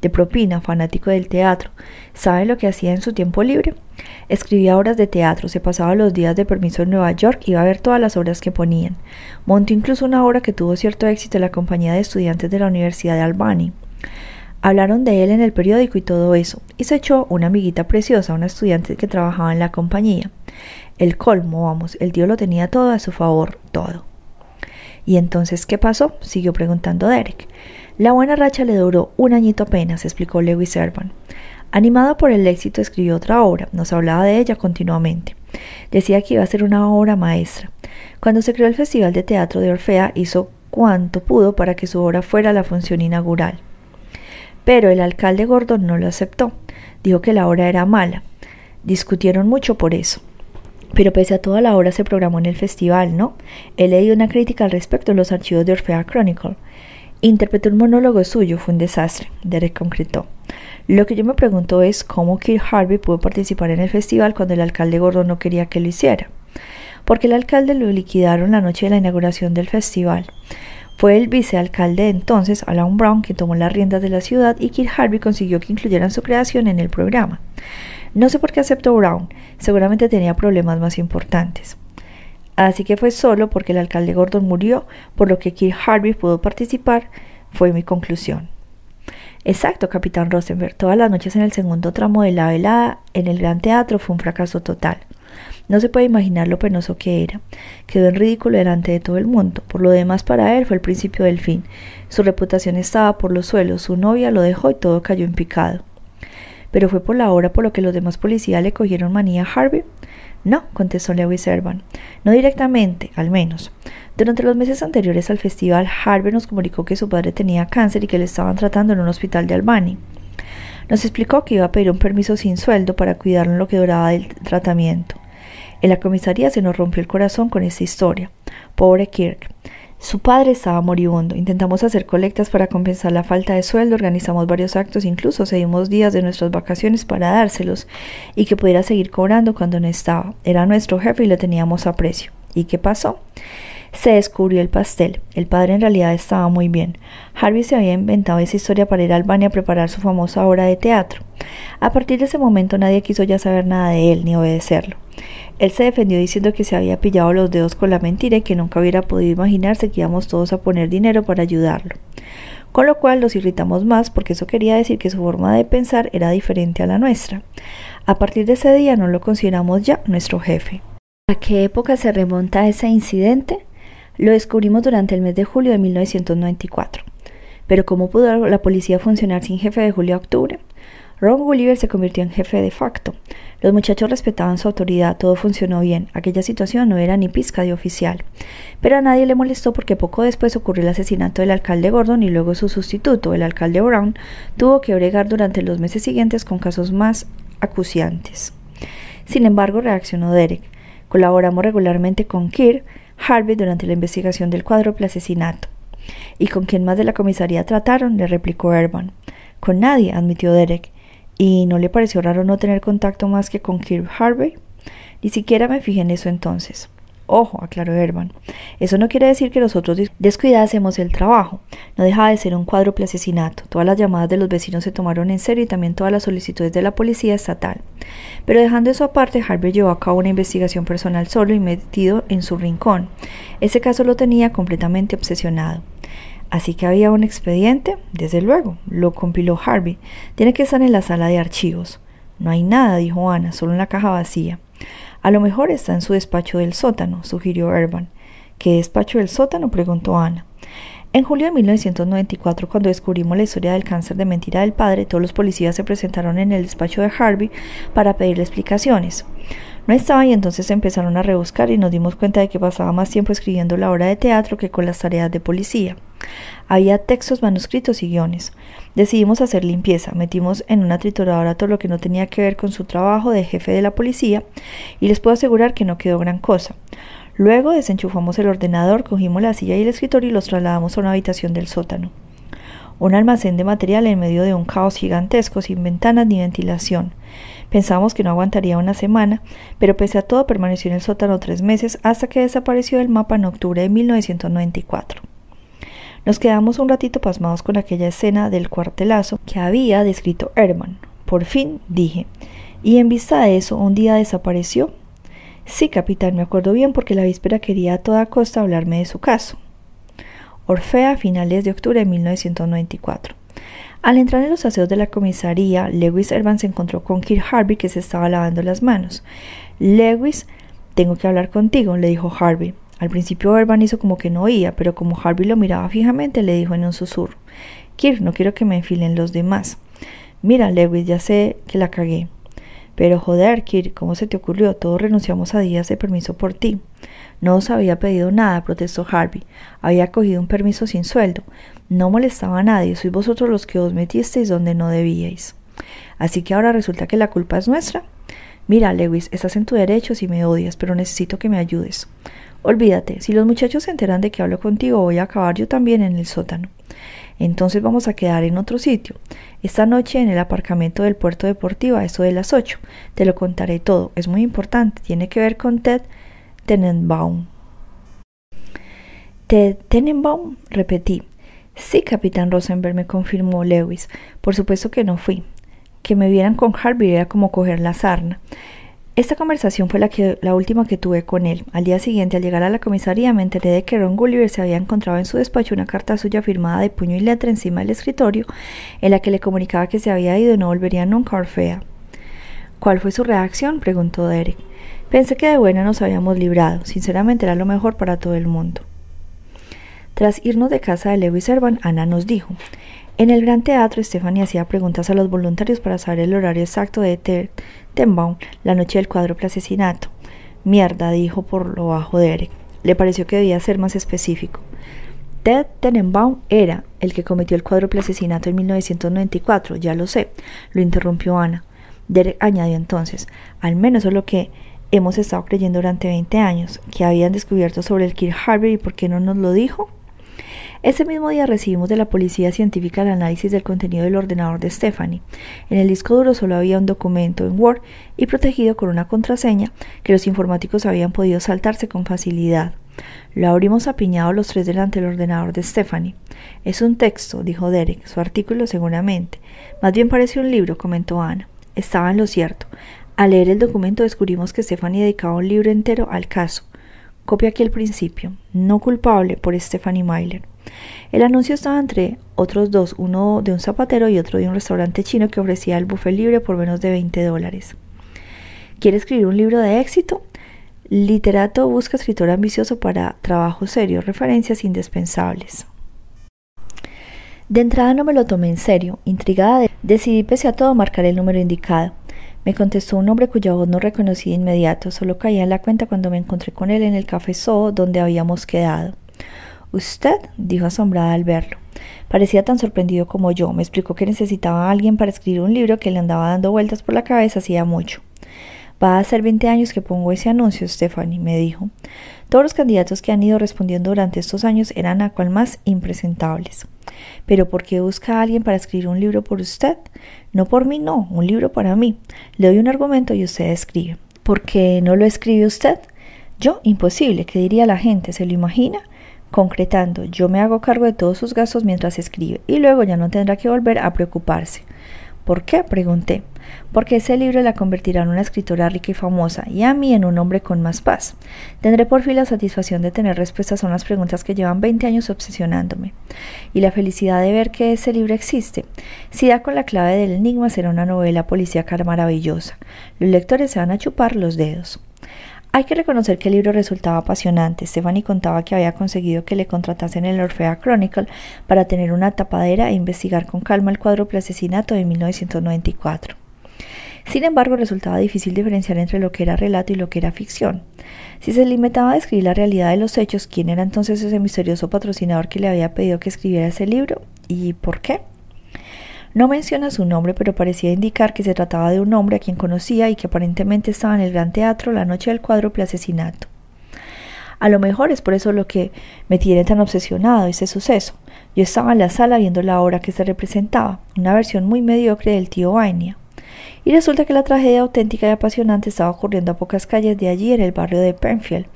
de propina, fanático del teatro. ¿Sabe lo que hacía en su tiempo libre? Escribía obras de teatro, se pasaba los días de permiso en Nueva York, iba a ver todas las obras que ponían. Montó incluso una obra que tuvo cierto éxito en la compañía de estudiantes de la Universidad de Albany. Hablaron de él en el periódico y todo eso, y se echó una amiguita preciosa, una estudiante que trabajaba en la compañía. El colmo, vamos, el tío lo tenía todo a su favor, todo. ¿Y entonces qué pasó? siguió preguntando Derek. La buena racha le duró un añito apenas, explicó Lewis Servan. Animado por el éxito, escribió otra obra, nos hablaba de ella continuamente. Decía que iba a ser una obra maestra. Cuando se creó el Festival de Teatro de Orfea, hizo cuanto pudo para que su obra fuera la función inaugural. Pero el alcalde Gordon no lo aceptó. Dijo que la obra era mala. Discutieron mucho por eso. Pero pese a toda la obra se programó en el festival, ¿no? He leído una crítica al respecto en los archivos de Orfea Chronicle. Interpretó un monólogo suyo, fue un desastre, Derek concretó. Lo que yo me pregunto es cómo Kirk Harvey pudo participar en el festival cuando el alcalde Gordon no quería que lo hiciera. Porque el alcalde lo liquidaron la noche de la inauguración del festival. Fue el vicealcalde de entonces, Alan Brown, quien tomó las riendas de la ciudad y Kirk Harvey consiguió que incluyeran su creación en el programa. No sé por qué aceptó Brown, seguramente tenía problemas más importantes. Así que fue solo porque el alcalde Gordon murió, por lo que Kirk Harvey pudo participar, fue mi conclusión. Exacto, capitán Rosenberg. Todas las noches en el segundo tramo de la velada en el Gran Teatro fue un fracaso total. No se puede imaginar lo penoso que era. Quedó en ridículo delante de todo el mundo. Por lo demás, para él fue el principio del fin. Su reputación estaba por los suelos, su novia lo dejó y todo cayó en picado. Pero fue por la hora por lo que los demás policías le cogieron manía a Harvey. No, contestó Lewis Servan. No directamente, al menos. Durante los meses anteriores al festival, Harvey nos comunicó que su padre tenía cáncer y que le estaban tratando en un hospital de Albany. Nos explicó que iba a pedir un permiso sin sueldo para cuidarlo en lo que duraba del tratamiento. En la comisaría se nos rompió el corazón con esta historia. Pobre Kirk. Su padre estaba moribundo. Intentamos hacer colectas para compensar la falta de sueldo, organizamos varios actos, incluso cedimos días de nuestras vacaciones para dárselos y que pudiera seguir cobrando cuando no estaba. Era nuestro jefe y lo teníamos a precio. ¿Y qué pasó? Se descubrió el pastel. El padre en realidad estaba muy bien. Harvey se había inventado esa historia para ir a Albania a preparar su famosa obra de teatro. A partir de ese momento nadie quiso ya saber nada de él ni obedecerlo. Él se defendió diciendo que se había pillado los dedos con la mentira y que nunca hubiera podido imaginarse que íbamos todos a poner dinero para ayudarlo. Con lo cual los irritamos más porque eso quería decir que su forma de pensar era diferente a la nuestra. A partir de ese día no lo consideramos ya nuestro jefe. ¿A qué época se remonta ese incidente? Lo descubrimos durante el mes de julio de 1994. Pero ¿cómo pudo la policía funcionar sin jefe de julio a octubre? Ron Gulliver se convirtió en jefe de facto. Los muchachos respetaban su autoridad, todo funcionó bien. Aquella situación no era ni pizca de oficial. Pero a nadie le molestó porque poco después ocurrió el asesinato del alcalde Gordon y luego su sustituto, el alcalde Brown, tuvo que bregar durante los meses siguientes con casos más acuciantes. Sin embargo, reaccionó Derek. Colaboramos regularmente con Kirk Harvey durante la investigación del cuádruple asesinato. ¿Y con quién más de la comisaría trataron? le replicó Erban. Con nadie, admitió Derek. ¿Y no le pareció raro no tener contacto más que con Kirk Harvey? Ni siquiera me fijé en eso entonces. Ojo, aclaró Herman. Eso no quiere decir que nosotros descuidásemos el trabajo. No dejaba de ser un cuádruple asesinato. Todas las llamadas de los vecinos se tomaron en serio y también todas las solicitudes de la policía estatal. Pero dejando eso aparte, Harvey llevó a cabo una investigación personal solo y metido en su rincón. Ese caso lo tenía completamente obsesionado. Así que había un expediente, desde luego, lo compiló Harvey. Tiene que estar en la sala de archivos. No hay nada, dijo Ana, solo una caja vacía. A lo mejor está en su despacho del sótano, sugirió Urban. ¿Qué despacho del sótano? preguntó Ana. En julio de 1994, cuando descubrimos la historia del cáncer de mentira del padre, todos los policías se presentaron en el despacho de Harvey para pedirle explicaciones. No estaba y entonces empezaron a rebuscar y nos dimos cuenta de que pasaba más tiempo escribiendo la obra de teatro que con las tareas de policía. Había textos, manuscritos y guiones. Decidimos hacer limpieza, metimos en una trituradora todo lo que no tenía que ver con su trabajo de jefe de la policía y les puedo asegurar que no quedó gran cosa. Luego desenchufamos el ordenador, cogimos la silla y el escritorio y los trasladamos a una habitación del sótano. Un almacén de material en medio de un caos gigantesco, sin ventanas ni ventilación. Pensábamos que no aguantaría una semana, pero pese a todo permaneció en el sótano tres meses hasta que desapareció del mapa en octubre de 1994. Nos quedamos un ratito pasmados con aquella escena del cuartelazo que había descrito Herman. Por fin dije, ¿y en vista de eso un día desapareció? Sí, capitán, me acuerdo bien porque la víspera quería a toda costa hablarme de su caso. Orfea, finales de octubre de 1994. Al entrar en los aseos de la comisaría, Lewis Evans se encontró con Kirk Harvey que se estaba lavando las manos. Lewis, tengo que hablar contigo, le dijo Harvey. Al principio Ervan hizo como que no oía, pero como Harvey lo miraba fijamente, le dijo en un susurro: Kirk, no quiero que me enfilen los demás. Mira, Lewis, ya sé que la cagué. Pero joder, Kirk, ¿cómo se te ocurrió? Todos renunciamos a días de permiso por ti. No os había pedido nada, protestó Harvey. Había cogido un permiso sin sueldo. No molestaba a nadie, sois vosotros los que os metisteis donde no debíais. Así que ahora resulta que la culpa es nuestra. Mira, Lewis, estás en tu derecho si me odias, pero necesito que me ayudes. Olvídate, si los muchachos se enteran de que hablo contigo, voy a acabar yo también en el sótano. Entonces vamos a quedar en otro sitio. Esta noche en el aparcamiento del puerto deportivo a eso de las ocho. Te lo contaré todo. Es muy importante. Tiene que ver con Ted Tenenbaum. Ted Tenenbaum, repetí. Sí, capitán Rosenberg, me confirmó Lewis. Por supuesto que no fui. Que me vieran con Harvey era como coger la sarna. Esta conversación fue la, última que tuve con él. Al día siguiente, al llegar a la comisaría, me enteré de que Ron Gulliver se había encontrado en su despacho una carta suya firmada de puño y letra encima del escritorio, en la que le comunicaba que se había ido y no volvería nunca a Orfea. ¿Cuál fue su reacción? preguntó Derek. Pensé que de buena nos habíamos librado. Sinceramente era lo mejor para todo el mundo. Tras irnos de casa de Lewis Erban, Ana nos dijo en el Gran Teatro, Stephanie hacía preguntas a los voluntarios para saber el horario exacto de Tenbaum la noche del cuádruple asesinato. Mierda, dijo por lo bajo Derek. Le pareció que debía ser más específico. Ted Tenenbaum era el que cometió el cuádruple asesinato en 1994, ya lo sé, lo interrumpió Ana. Derek añadió entonces, al menos es lo que hemos estado creyendo durante 20 años, que habían descubierto sobre el Kirk Harvey y por qué no nos lo dijo. Ese mismo día recibimos de la policía científica el análisis del contenido del ordenador de Stephanie. En el disco duro solo había un documento en Word y protegido con una contraseña que los informáticos habían podido saltarse con facilidad. Lo abrimos apiñado los tres delante del ordenador de Stephanie. Es un texto, dijo Derek, su artículo seguramente. Más bien parece un libro, comentó Ana. Estaba en lo cierto. Al leer el documento descubrimos que Stephanie dedicaba un libro entero al caso. Copia aquí el principio. No culpable por Stephanie Myler. El anuncio estaba entre otros dos, uno de un zapatero y otro de un restaurante chino que ofrecía el buffet libre por menos de 20 dólares. ¿Quiere escribir un libro de éxito? Literato busca escritor ambicioso para trabajo serio, referencias indispensables. De entrada no me lo tomé en serio. Intrigada, decidí pese a todo marcar el número indicado. Me contestó un hombre cuya voz no reconocí de inmediato, solo caía en la cuenta cuando me encontré con él en el café Zoo donde habíamos quedado. ¿Usted? dijo asombrada al verlo. Parecía tan sorprendido como yo. Me explicó que necesitaba a alguien para escribir un libro que le andaba dando vueltas por la cabeza hacía mucho. Va a ser veinte años que pongo ese anuncio, Stephanie, me dijo. Todos los candidatos que han ido respondiendo durante estos años eran a cual más impresentables. Pero ¿por qué busca a alguien para escribir un libro por usted? No por mí, no, un libro para mí. Le doy un argumento y usted escribe. ¿Por qué no lo escribe usted? Yo, imposible, ¿qué diría la gente? ¿Se lo imagina? Concretando, yo me hago cargo de todos sus gastos mientras escribe y luego ya no tendrá que volver a preocuparse. ¿Por qué? pregunté. Porque ese libro la convertirá en una escritora rica y famosa y a mí en un hombre con más paz. Tendré por fin la satisfacción de tener respuestas a unas preguntas que llevan 20 años obsesionándome. Y la felicidad de ver que ese libro existe. Si da con la clave del enigma será una novela policíaca maravillosa. Los lectores se van a chupar los dedos. Hay que reconocer que el libro resultaba apasionante. Stephanie contaba que había conseguido que le contratasen el Orfea Chronicle para tener una tapadera e investigar con calma el cuádruple asesinato de 1994. Sin embargo, resultaba difícil diferenciar entre lo que era relato y lo que era ficción. Si se limitaba a describir la realidad de los hechos, ¿quién era entonces ese misterioso patrocinador que le había pedido que escribiera ese libro? ¿Y por qué? No menciona su nombre, pero parecía indicar que se trataba de un hombre a quien conocía y que aparentemente estaba en el Gran Teatro la noche del cuádruple asesinato. A lo mejor es por eso lo que me tiene tan obsesionado ese suceso. Yo estaba en la sala viendo la obra que se representaba, una versión muy mediocre del tío Vainia. Y resulta que la tragedia auténtica y apasionante estaba ocurriendo a pocas calles de allí en el barrio de Penfield.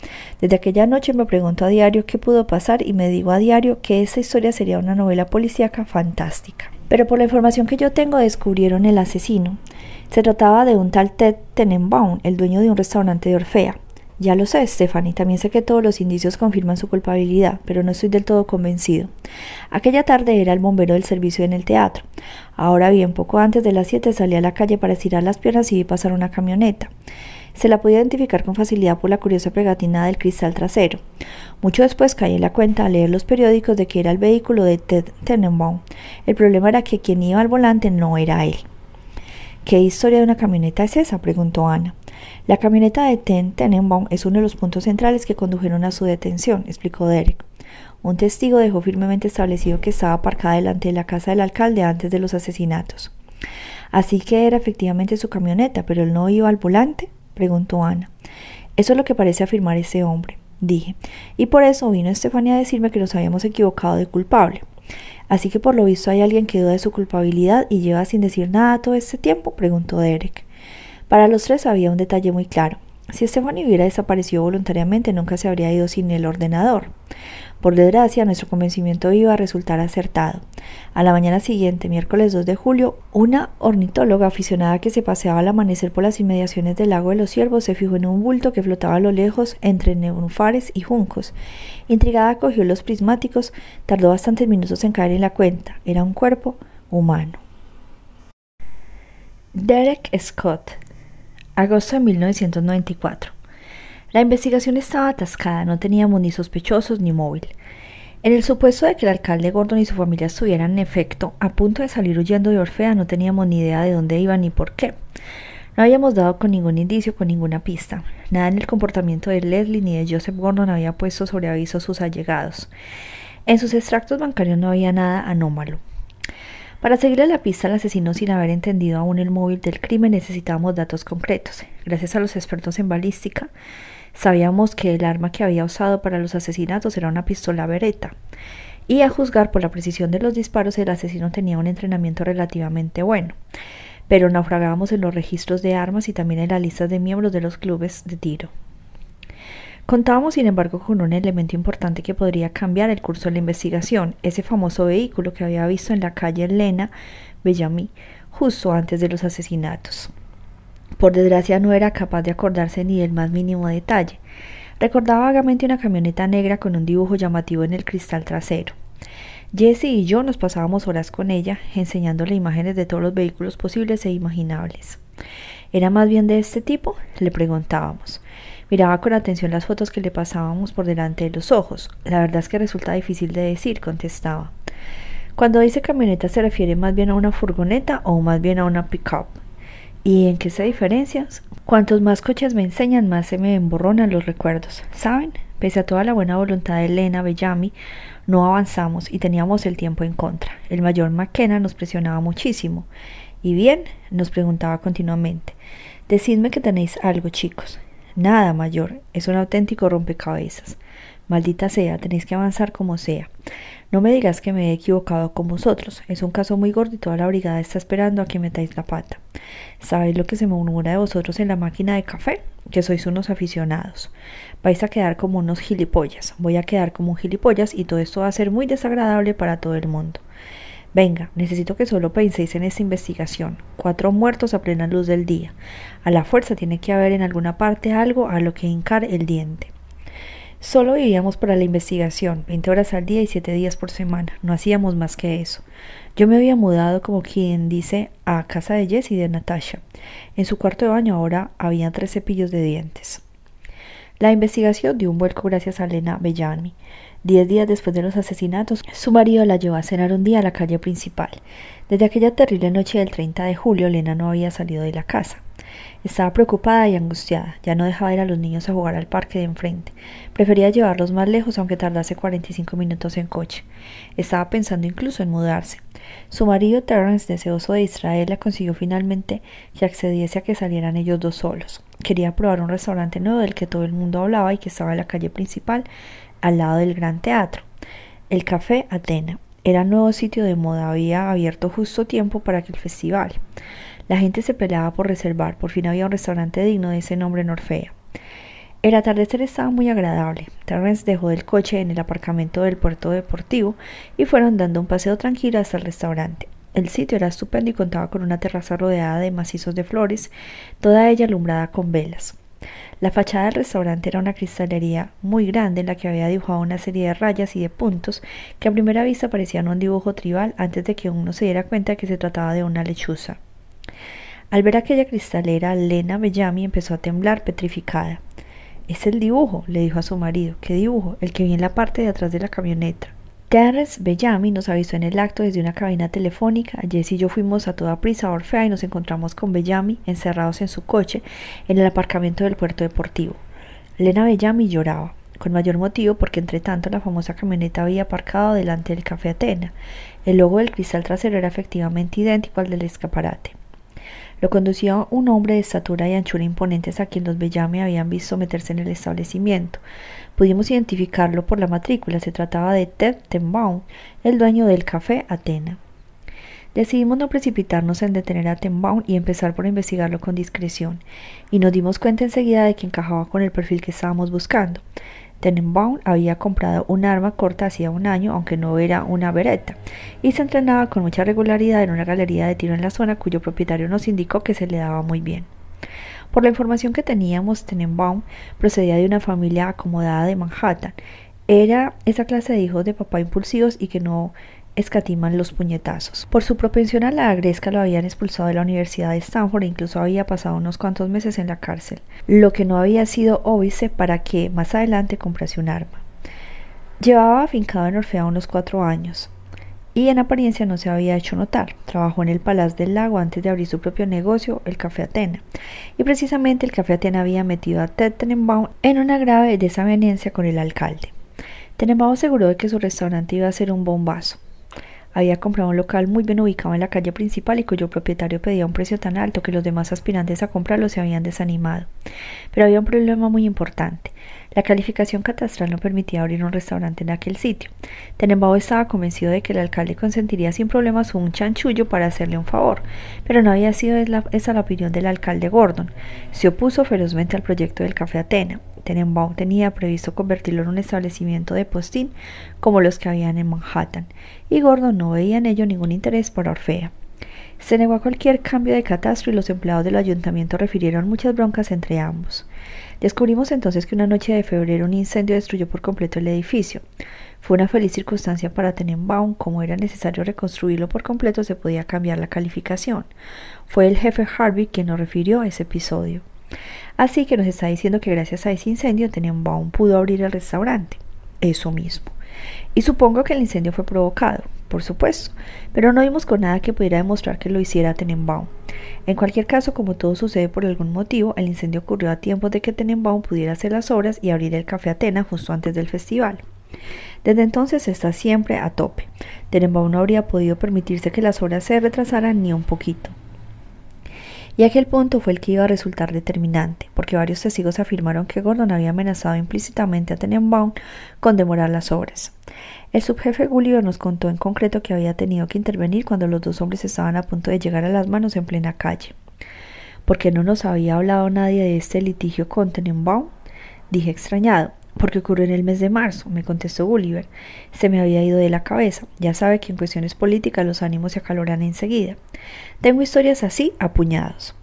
Desde aquella noche me pregunto a diario qué pudo pasar y me digo a diario que esa historia sería una novela policíaca fantástica. Pero por la información que yo tengo descubrieron el asesino. Se trataba de un tal Ted Tenenbaum, el dueño de un restaurante de Orfea. Ya lo sé, Stephanie, también sé que todos los indicios confirman su culpabilidad, pero no estoy del todo convencido. Aquella tarde era el bombero del servicio en el teatro. Ahora bien, poco antes de las siete salí a la calle para estirar las piernas y vi pasar una camioneta. Se la podía identificar con facilidad por la curiosa pegatina del cristal trasero. Mucho después caí en la cuenta al leer los periódicos de que era el vehículo de Ted Tenenbaum. El problema era que quien iba al volante no era él. ¿Qué historia de una camioneta es esa? preguntó Ana. La camioneta de Ted Tenenbaum es uno de los puntos centrales que condujeron a su detención, explicó Derek. Un testigo dejó firmemente establecido que estaba aparcada delante de la casa del alcalde antes de los asesinatos. Así que era efectivamente su camioneta, pero él no iba al volante preguntó Ana. Eso es lo que parece afirmar ese hombre, dije, y por eso vino Estefanía a decirme que nos habíamos equivocado de culpable. Así que por lo visto hay alguien que duda de su culpabilidad y lleva sin decir nada todo este tiempo, preguntó Derek. Para los tres había un detalle muy claro. Si Stephanie hubiera desaparecido voluntariamente, nunca se habría ido sin el ordenador. Por desgracia, nuestro convencimiento iba a resultar acertado. A la mañana siguiente, miércoles 2 de julio, una ornitóloga aficionada que se paseaba al amanecer por las inmediaciones del lago de los ciervos se fijó en un bulto que flotaba a lo lejos entre nenufares y juncos. Intrigada cogió los prismáticos, tardó bastantes minutos en caer en la cuenta. Era un cuerpo humano. Derek Scott, agosto de 1994. La investigación estaba atascada, no teníamos ni sospechosos ni móvil. En el supuesto de que el alcalde Gordon y su familia estuvieran en efecto a punto de salir huyendo de Orfea, no teníamos ni idea de dónde iban ni por qué. No habíamos dado con ningún indicio, con ninguna pista. Nada en el comportamiento de Leslie ni de Joseph Gordon había puesto sobre aviso sus allegados. En sus extractos bancarios no había nada anómalo. Para seguirle la pista al asesino sin haber entendido aún el móvil del crimen necesitábamos datos concretos. Gracias a los expertos en balística, Sabíamos que el arma que había usado para los asesinatos era una pistola Beretta. Y a juzgar por la precisión de los disparos, el asesino tenía un entrenamiento relativamente bueno. Pero naufragábamos en los registros de armas y también en las listas de miembros de los clubes de tiro. Contábamos, sin embargo, con un elemento importante que podría cambiar el curso de la investigación, ese famoso vehículo que había visto en la calle Elena Bellamy justo antes de los asesinatos. Por desgracia no era capaz de acordarse ni del más mínimo detalle. Recordaba vagamente una camioneta negra con un dibujo llamativo en el cristal trasero. Jesse y yo nos pasábamos horas con ella, enseñándole imágenes de todos los vehículos posibles e imaginables. ¿Era más bien de este tipo? le preguntábamos. Miraba con atención las fotos que le pasábamos por delante de los ojos. La verdad es que resulta difícil de decir, contestaba. Cuando dice camioneta se refiere más bien a una furgoneta o más bien a una pickup. ¿Y en qué se diferencia? Cuantos más coches me enseñan, más se me emborronan los recuerdos. ¿Saben? Pese a toda la buena voluntad de Elena Bellamy, no avanzamos y teníamos el tiempo en contra. El mayor McKenna nos presionaba muchísimo. ¿Y bien? nos preguntaba continuamente. Decidme que tenéis algo, chicos. Nada, mayor. Es un auténtico rompecabezas. Maldita sea, tenéis que avanzar como sea. No me digas que me he equivocado con vosotros. Es un caso muy gordo y toda la brigada está esperando a que metáis la pata. ¿Sabéis lo que se murmura de vosotros en la máquina de café? Que sois unos aficionados. Vais a quedar como unos gilipollas. Voy a quedar como un gilipollas y todo esto va a ser muy desagradable para todo el mundo. Venga, necesito que solo penséis en esta investigación. Cuatro muertos a plena luz del día. A la fuerza tiene que haber en alguna parte algo a lo que hincar el diente. Solo vivíamos para la investigación, 20 horas al día y 7 días por semana. No hacíamos más que eso. Yo me había mudado, como quien dice, a casa de Jess y de Natasha. En su cuarto de baño ahora había tres cepillos de dientes. La investigación dio un vuelco gracias a Elena Bellamy. Diez días después de los asesinatos, su marido la llevó a cenar un día a la calle principal. Desde aquella terrible noche del 30 de julio, Elena no había salido de la casa. Estaba preocupada y angustiada. Ya no dejaba ir a los niños a jugar al parque de enfrente. Prefería llevarlos más lejos aunque tardase 45 minutos en coche. Estaba pensando incluso en mudarse. Su marido Terrence, deseoso de distraerla, consiguió finalmente que accediese a que salieran ellos dos solos. Quería probar un restaurante nuevo del que todo el mundo hablaba y que estaba en la calle principal, al lado del gran teatro. El Café Atena. Era nuevo sitio de moda, había abierto justo tiempo para aquel festival. La gente se peleaba por reservar, por fin había un restaurante digno de ese nombre en Orfea. El atardecer estaba muy agradable. Terrence dejó el coche en el aparcamiento del puerto deportivo y fueron dando un paseo tranquilo hasta el restaurante. El sitio era estupendo y contaba con una terraza rodeada de macizos de flores, toda ella alumbrada con velas. La fachada del restaurante era una cristalería muy grande en la que había dibujado una serie de rayas y de puntos que a primera vista parecían un dibujo tribal antes de que uno se diera cuenta que se trataba de una lechuza. Al ver aquella cristalera, Lena Bellamy empezó a temblar petrificada. Es el dibujo, le dijo a su marido. ¿Qué dibujo? El que vi en la parte de atrás de la camioneta. Terrence Bellamy nos avisó en el acto desde una cabina telefónica. Jess y yo fuimos a toda prisa a Orfea y nos encontramos con Bellamy encerrados en su coche en el aparcamiento del puerto deportivo. Lena Bellamy lloraba, con mayor motivo porque entre tanto la famosa camioneta había aparcado delante del Café Atena. El logo del cristal trasero era efectivamente idéntico al del escaparate. Lo conducía un hombre de estatura y anchura imponentes a quien los Bellamy habían visto meterse en el establecimiento. Pudimos identificarlo por la matrícula. Se trataba de Ted Tenbaum, el dueño del café Atena. Decidimos no precipitarnos en detener a Tenbaum y empezar por investigarlo con discreción, y nos dimos cuenta enseguida de que encajaba con el perfil que estábamos buscando. Tenenbaum había comprado un arma corta hacía un año, aunque no era una beretta, y se entrenaba con mucha regularidad en una galería de tiro en la zona cuyo propietario nos indicó que se le daba muy bien. Por la información que teníamos, Tenenbaum procedía de una familia acomodada de Manhattan. Era esa clase de hijos de papá impulsivos y que no escatiman los puñetazos. Por su propensión a la agresca lo habían expulsado de la Universidad de Stanford e incluso había pasado unos cuantos meses en la cárcel, lo que no había sido óbice para que más adelante comprase un arma. Llevaba afincado en Orfea unos cuatro años y en apariencia no se había hecho notar. Trabajó en el Palacio del Lago antes de abrir su propio negocio, el Café Atena. Y precisamente el Café Atena había metido a Ted Tenenbaum en una grave desavenencia con el alcalde. Tenenbaum aseguró de que su restaurante iba a ser un bombazo. Había comprado un local muy bien ubicado en la calle principal y cuyo propietario pedía un precio tan alto que los demás aspirantes a comprarlo se habían desanimado. Pero había un problema muy importante. La calificación catastral no permitía abrir un restaurante en aquel sitio. Tenenbaum estaba convencido de que el alcalde consentiría sin problemas un chanchullo para hacerle un favor, pero no había sido esa la opinión del alcalde Gordon. Se opuso ferozmente al proyecto del Café Atena. Tenenbaum tenía previsto convertirlo en un establecimiento de postín como los que habían en Manhattan, y Gordon no veía en ello ningún interés por Orfea. Se negó a cualquier cambio de catastro y los empleados del ayuntamiento refirieron muchas broncas entre ambos. Descubrimos entonces que una noche de febrero un incendio destruyó por completo el edificio. Fue una feliz circunstancia para Tenenbaum, como era necesario reconstruirlo por completo se podía cambiar la calificación. Fue el jefe Harvey quien nos refirió a ese episodio. Así que nos está diciendo que gracias a ese incendio Tenenbaum pudo abrir el restaurante. Eso mismo. Y supongo que el incendio fue provocado. por supuesto, pero no vimos con nada que pudiera demostrar que lo hiciera Tenenbaum. En cualquier caso, como todo sucede por algún motivo, el incendio ocurrió a tiempo de que Tenenbaum pudiera hacer las obras y abrir el Café Atena justo antes del festival. Desde entonces está siempre a tope. Tenenbaum no habría podido permitirse que las obras se retrasaran ni un poquito. Y aquel punto fue el que iba a resultar determinante, porque varios testigos afirmaron que Gordon había amenazado implícitamente a Tenenbaum con demorar las obras. El subjefe Gulliver nos contó en concreto que había tenido que intervenir cuando los dos hombres estaban a punto de llegar a las manos en plena calle. ¿Por qué no nos había hablado nadie de este litigio con Tenenbaum? Dije extrañado. Porque ocurrió en el mes de marzo, me contestó Gulliver. Se me había ido de la cabeza. Ya sabe que en cuestiones políticas los ánimos se acaloran enseguida. Tengo historias así a puñados.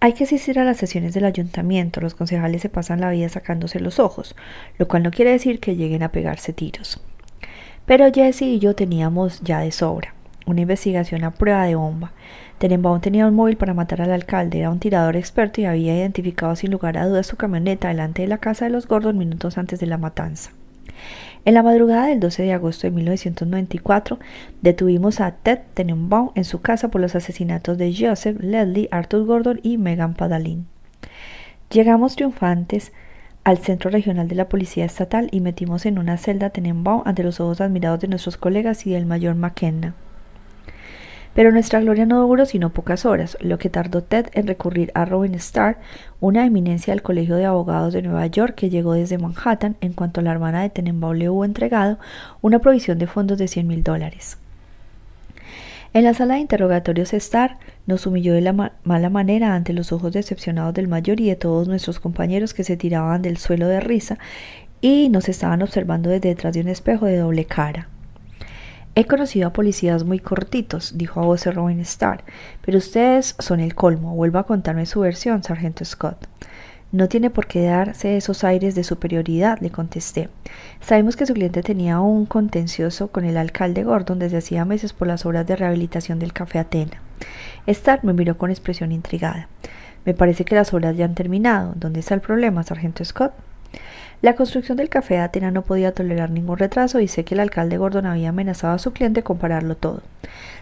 Hay que asistir a las sesiones del ayuntamiento. Los concejales se pasan la vida sacándose los ojos, lo cual no quiere decir que lleguen a pegarse tiros. Pero Jesse y yo teníamos ya de sobra una investigación a prueba de bomba. Tenenbaum tenía un móvil para matar al alcalde, era un tirador experto y había identificado sin lugar a dudas su camioneta delante de la casa de los Gordon minutos antes de la matanza. En la madrugada del 12 de agosto de 1994, detuvimos a Ted Tenenbaum en su casa por los asesinatos de Joseph, Leslie, Arthur Gordon y Megan Padalin. Llegamos triunfantes al Centro Regional de la Policía Estatal y metimos en una celda a Tenenbaum ante los ojos admirados de nuestros colegas y del mayor McKenna. Pero nuestra gloria no duró sino pocas horas, lo que tardó Ted en recurrir a Robin Starr, una eminencia del Colegio de Abogados de Nueva York que llegó desde Manhattan en cuanto la hermana de Tenenbaum le hubo entregado una provisión de fondos de 100 mil dólares. En la sala de interrogatorios Starr nos humilló de la mala manera ante los ojos decepcionados del mayor y de todos nuestros compañeros que se tiraban del suelo de risa y nos estaban observando desde detrás de un espejo de doble cara. He conocido a policías muy cortitos, dijo a voz de Robin Starr, pero ustedes son el colmo. Vuelva a contarme su versión, sargento Scott. No tiene por qué darse esos aires de superioridad, le contesté. Sabemos que su cliente tenía un contencioso con el alcalde Gordon desde hacía meses por las obras de rehabilitación del Café Atena. Starr me miró con expresión intrigada. Me parece que las obras ya han terminado. ¿Dónde está el problema, sargento Scott? La construcción del café de Atena no podía tolerar ningún retraso y sé que el alcalde Gordon había amenazado a su cliente con pararlo todo.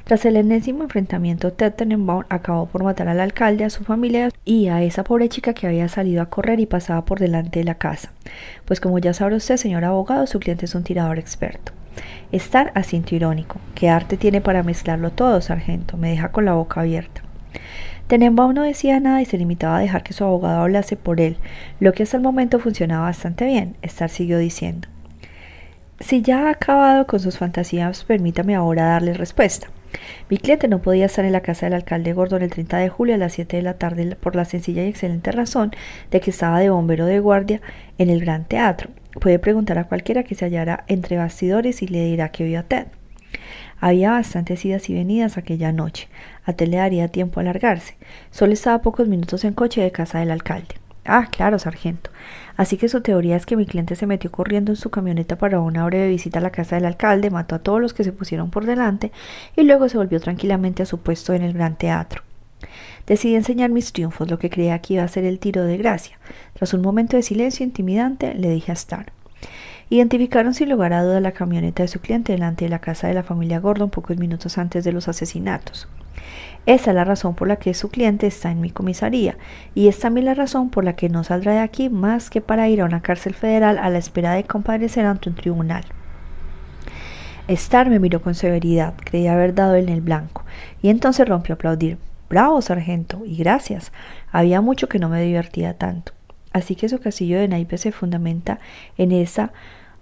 Tras el enésimo enfrentamiento, Ted Tenenbaum acabó por matar al alcalde, a su familia y a esa pobre chica que había salido a correr y pasaba por delante de la casa. Pues como ya sabe usted, señor abogado, su cliente es un tirador experto. Estar asintió irónico. ¿Qué arte tiene para mezclarlo todo, sargento? Me deja con la boca abierta. Tenenbaum no decía nada y se limitaba a dejar que su abogado hablase por él, lo que hasta el momento funcionaba bastante bien. Star siguió diciendo. Si ya ha acabado con sus fantasías, permítame ahora darle respuesta. Mi cliente no podía estar en la casa del alcalde Gordon el 30 de julio a las 7 de la tarde por la sencilla y excelente razón de que estaba de bombero de guardia en el Gran Teatro. Puede preguntar a cualquiera que se hallara entre bastidores y le dirá que vio a Ted. Había bastantes idas y venidas aquella noche. A Ted le daría tiempo a alargarse. Solo estaba pocos minutos en coche de casa del alcalde. Ah, claro, sargento. Así que su teoría es que mi cliente se metió corriendo en su camioneta para una breve visita a la casa del alcalde, mató a todos los que se pusieron por delante y luego se volvió tranquilamente a su puesto en el gran teatro. Decidí enseñar mis triunfos, lo que creía que iba a ser el tiro de gracia. Tras un momento de silencio intimidante, le dije a Star. Identificaron sin lugar a duda la camioneta de su cliente delante de la casa de la familia Gordon pocos minutos antes de los asesinatos. Esa es la razón por la que su cliente está en mi comisaría y es también la razón por la que no saldrá de aquí más que para ir a una cárcel federal a la espera de comparecer ante un tribunal. Star me miró con severidad, creía haber dado en el blanco, y entonces rompió a aplaudir. Bravo, sargento, y gracias. Había mucho que no me divertía tanto. Así que su castillo de naipes se fundamenta en esa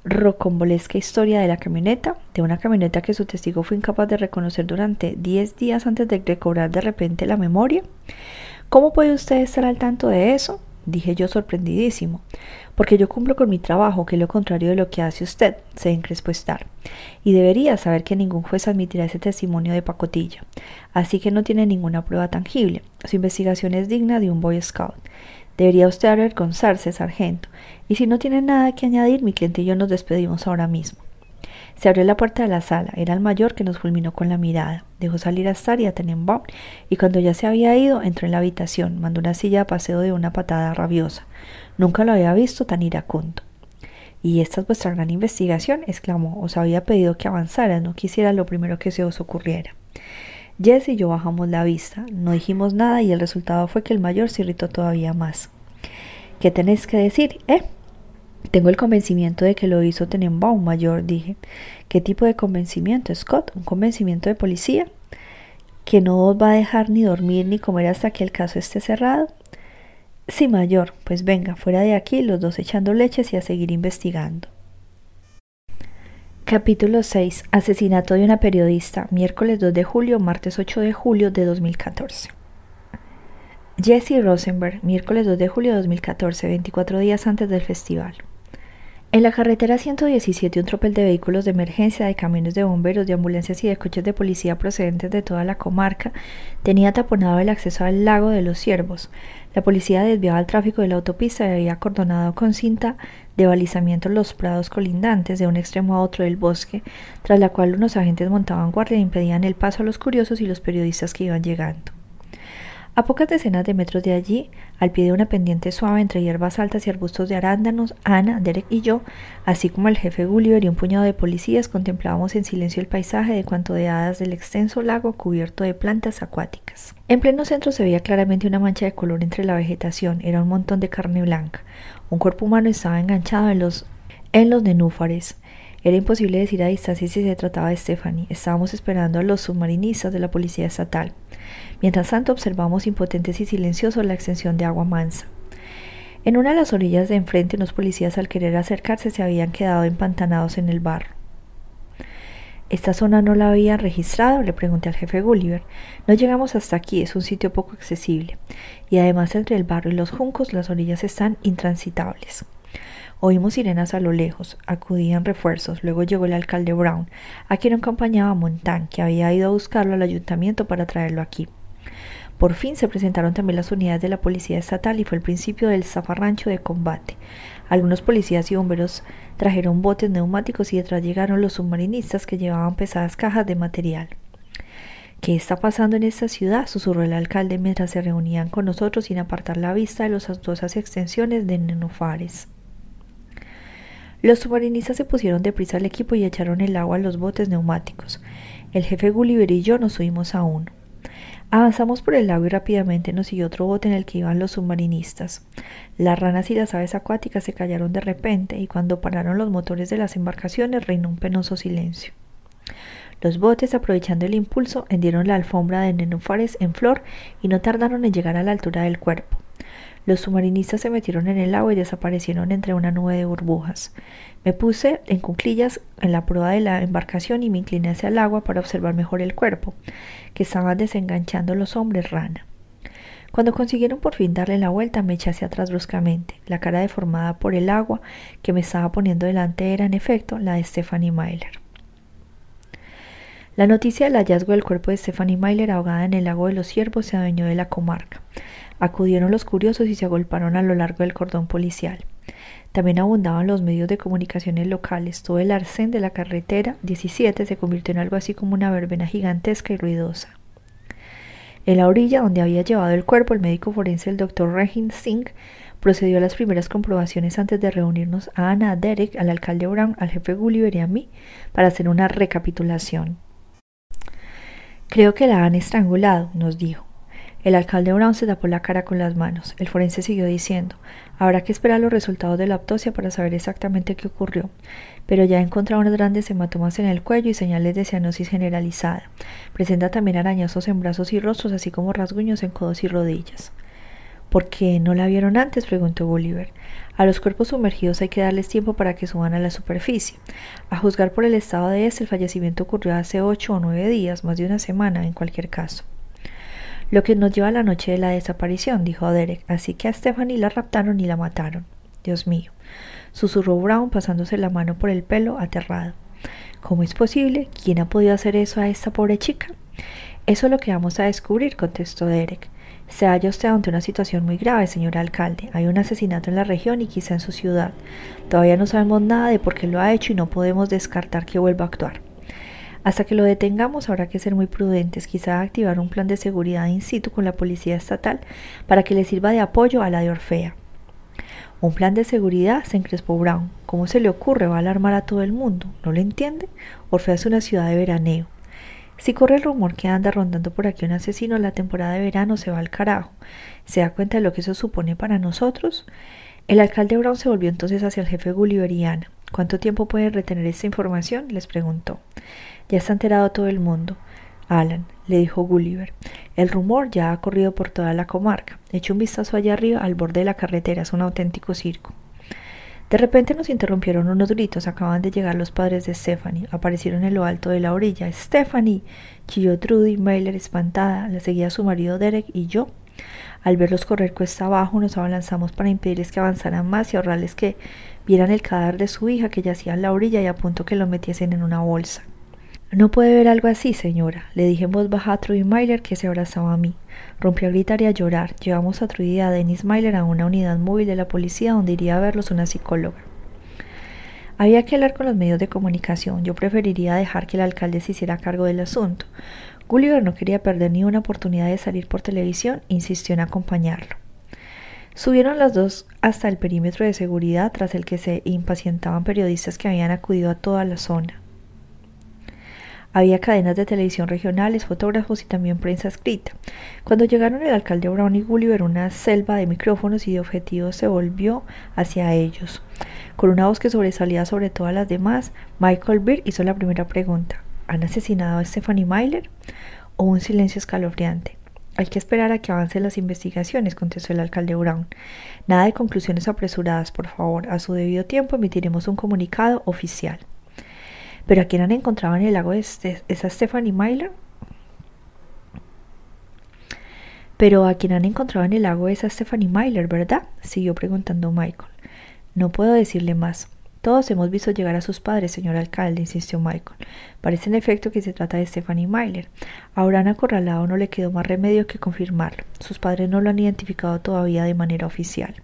rocombolesca historia de la camioneta, de una camioneta que su testigo fue incapaz de reconocer durante 10 días antes de recobrar de repente la memoria. ¿Cómo puede usted estar al tanto de eso? dije yo sorprendidísimo, porque yo cumplo con mi trabajo, que es lo contrario de lo que hace usted, se encrespó estar, y debería saber que ningún juez admitirá ese testimonio de pacotilla, así que no tiene ninguna prueba tangible. Su investigación es digna de un Boy Scout. Debería usted avergonzarse, sargento. Y si no tiene nada que añadir, mi cliente y yo nos despedimos ahora mismo. Se abrió la puerta de la sala. Era el mayor que nos fulminó con la mirada. Dejó salir a Star y a Tenenbaum, y cuando ya se había ido, entró en la habitación, mandó una silla a paseo de una patada rabiosa. Nunca lo había visto tan iracundo. ¿Y esta es vuestra gran investigación? exclamó. Os había pedido que avanzara, no quisiera lo primero que se os ocurriera. Jess y yo bajamos la vista, no dijimos nada y el resultado fue que el mayor se irritó todavía más. ¿Qué tenéis que decir, eh? Tengo el convencimiento de que lo hizo Tenenbaum mayor, dije. ¿Qué tipo de convencimiento, Scott? ¿Un convencimiento de policía? ¿Que no os va a dejar ni dormir ni comer hasta que el caso esté cerrado? Sí, mayor. Pues venga, fuera de aquí, los dos echando leches y a seguir investigando. Capítulo 6. Asesinato de una periodista. Miércoles 2 de julio, martes 8 de julio de 2014. Jesse Rosenberg, miércoles 2 de julio de 2014, 24 días antes del festival. En la carretera 117, un tropel de vehículos de emergencia, de camiones de bomberos, de ambulancias y de coches de policía procedentes de toda la comarca tenía taponado el acceso al lago de los Ciervos. La policía desviaba el tráfico de la autopista y había acordonado con cinta de balizamiento los prados colindantes de un extremo a otro del bosque, tras la cual unos agentes montaban guardia e impedían el paso a los curiosos y los periodistas que iban llegando. A pocas decenas de metros de allí, al pie de una pendiente suave entre hierbas altas y arbustos de arándanos, Ana, Derek y yo, así como el jefe Gulliver y un puñado de policías, contemplábamos en silencio el paisaje de cuanto de hadas del extenso lago cubierto de plantas acuáticas. En pleno centro se veía claramente una mancha de color entre la vegetación, era un montón de carne blanca. Un cuerpo humano estaba enganchado en los, en los nenúfares. Era imposible decir a distancia si se trataba de Stephanie. Estábamos esperando a los submarinistas de la policía estatal. Mientras tanto observamos impotentes y silenciosos la extensión de agua mansa. En una de las orillas de enfrente unos policías al querer acercarse se habían quedado empantanados en el barro. ¿Esta zona no la había registrado? le pregunté al jefe Gulliver. No llegamos hasta aquí, es un sitio poco accesible. Y además entre el barro y los juncos las orillas están intransitables. Oímos sirenas a lo lejos, acudían refuerzos, luego llegó el alcalde Brown, a quien acompañaba Montan, que había ido a buscarlo al ayuntamiento para traerlo aquí. Por fin se presentaron también las unidades de la Policía Estatal y fue el principio del zafarrancho de combate. Algunos policías y bomberos trajeron botes neumáticos y detrás llegaron los submarinistas que llevaban pesadas cajas de material. ¿Qué está pasando en esta ciudad? susurró el alcalde mientras se reunían con nosotros sin apartar la vista de las astosas extensiones de nenúfares. Los submarinistas se pusieron deprisa al equipo y echaron el agua a los botes neumáticos. El jefe Gulliver y yo nos subimos a uno. Avanzamos por el lago y rápidamente nos siguió otro bote en el que iban los submarinistas. Las ranas y las aves acuáticas se callaron de repente y cuando pararon los motores de las embarcaciones reinó un penoso silencio. Los botes, aprovechando el impulso, hendieron la alfombra de nenúfares en flor y no tardaron en llegar a la altura del cuerpo. Los submarinistas se metieron en el agua y desaparecieron entre una nube de burbujas. Me puse en cuclillas en la proa de la embarcación y me incliné hacia el agua para observar mejor el cuerpo, que estaban desenganchando los hombres rana. Cuando consiguieron por fin darle la vuelta, me eché hacia atrás bruscamente. La cara deformada por el agua que me estaba poniendo delante era, en efecto, la de Stephanie Myler. La noticia del hallazgo del cuerpo de Stephanie Myler ahogada en el lago de los ciervos se adueñó de la comarca. Acudieron los curiosos y se agolparon a lo largo del cordón policial. También abundaban los medios de comunicaciones locales. Todo el arcén de la carretera 17 se convirtió en algo así como una verbena gigantesca y ruidosa. En la orilla donde había llevado el cuerpo, el médico forense, el doctor Regin Singh, procedió a las primeras comprobaciones antes de reunirnos a Ana, Derek, al alcalde Brown, al jefe Gulliver y a mí para hacer una recapitulación. Creo que la han estrangulado, nos dijo. El alcalde Brown se tapó la cara con las manos. El forense siguió diciendo, habrá que esperar los resultados de la autopsia para saber exactamente qué ocurrió, pero ya unas grandes hematomas en el cuello y señales de cianosis generalizada. Presenta también arañazos en brazos y rostros, así como rasguños en codos y rodillas. ¿Por qué no la vieron antes? preguntó Bolívar. A los cuerpos sumergidos hay que darles tiempo para que suban a la superficie. A juzgar por el estado de este, el fallecimiento ocurrió hace ocho o nueve días, más de una semana en cualquier caso. Lo que nos lleva a la noche de la desaparición, dijo Derek, así que a Stephanie la raptaron y la mataron. Dios mío, susurró Brown pasándose la mano por el pelo, aterrado. ¿Cómo es posible? ¿Quién ha podido hacer eso a esta pobre chica? Eso es lo que vamos a descubrir, contestó Derek. Se halla usted ante una situación muy grave, señor alcalde. Hay un asesinato en la región y quizá en su ciudad. Todavía no sabemos nada de por qué lo ha hecho y no podemos descartar que vuelva a actuar. Hasta que lo detengamos habrá que ser muy prudentes, quizá activar un plan de seguridad in situ con la policía estatal para que le sirva de apoyo a la de Orfea. Un plan de seguridad, se encrespó Brown. ¿Cómo se le ocurre? Va a alarmar a todo el mundo. ¿No lo entiende? Orfea es una ciudad de veraneo. Si corre el rumor que anda rondando por aquí un asesino, la temporada de verano se va al carajo. ¿Se da cuenta de lo que eso supone para nosotros? El alcalde Brown se volvió entonces hacia el jefe Gulliveriana. ¿Cuánto tiempo puede retener esta información? les preguntó. Ya está enterado todo el mundo. Alan, le dijo Gulliver, el rumor ya ha corrido por toda la comarca. Eche un vistazo allá arriba al borde de la carretera, es un auténtico circo. De repente nos interrumpieron unos gritos. Acaban de llegar los padres de Stephanie. Aparecieron en lo alto de la orilla. ¡Stephanie! chilló Trudy Mailer espantada. La seguía su marido Derek y yo. Al verlos correr cuesta abajo, nos abalanzamos para impedirles que avanzaran más y ahorrarles que vieran el cadáver de su hija que yacía en la orilla y a punto que lo metiesen en una bolsa. No puede ver algo así, señora, le dije en voz baja a Trudy Myler que se abrazaba a mí. Rompió a gritar y a llorar. Llevamos a Trudy y a Dennis Myler a una unidad móvil de la policía donde iría a verlos una psicóloga. Había que hablar con los medios de comunicación. Yo preferiría dejar que el alcalde se hiciera cargo del asunto. Gulliver no quería perder ni una oportunidad de salir por televisión, insistió en acompañarlo. Subieron las dos hasta el perímetro de seguridad tras el que se impacientaban periodistas que habían acudido a toda la zona. Había cadenas de televisión regionales, fotógrafos y también prensa escrita. Cuando llegaron el alcalde Brown y Gulliver, una selva de micrófonos y de objetivos se volvió hacia ellos. Con una voz que sobresalía sobre todas las demás, Michael Beer hizo la primera pregunta. ¿Han asesinado a Stephanie Myler? O un silencio escalofriante. Hay que esperar a que avancen las investigaciones, contestó el alcalde Brown. Nada de conclusiones apresuradas, por favor. A su debido tiempo emitiremos un comunicado oficial. ¿Pero a quién han encontrado en el lago de este, esa Stephanie Myler? Pero a quién han encontrado en el lago esa Stephanie Myler, ¿verdad? siguió preguntando Michael. No puedo decirle más. Todos hemos visto llegar a sus padres, señor alcalde, insistió Michael. Parece en efecto que se trata de Stephanie Myler. A Abraham Acorralado no le quedó más remedio que confirmarlo. Sus padres no lo han identificado todavía de manera oficial.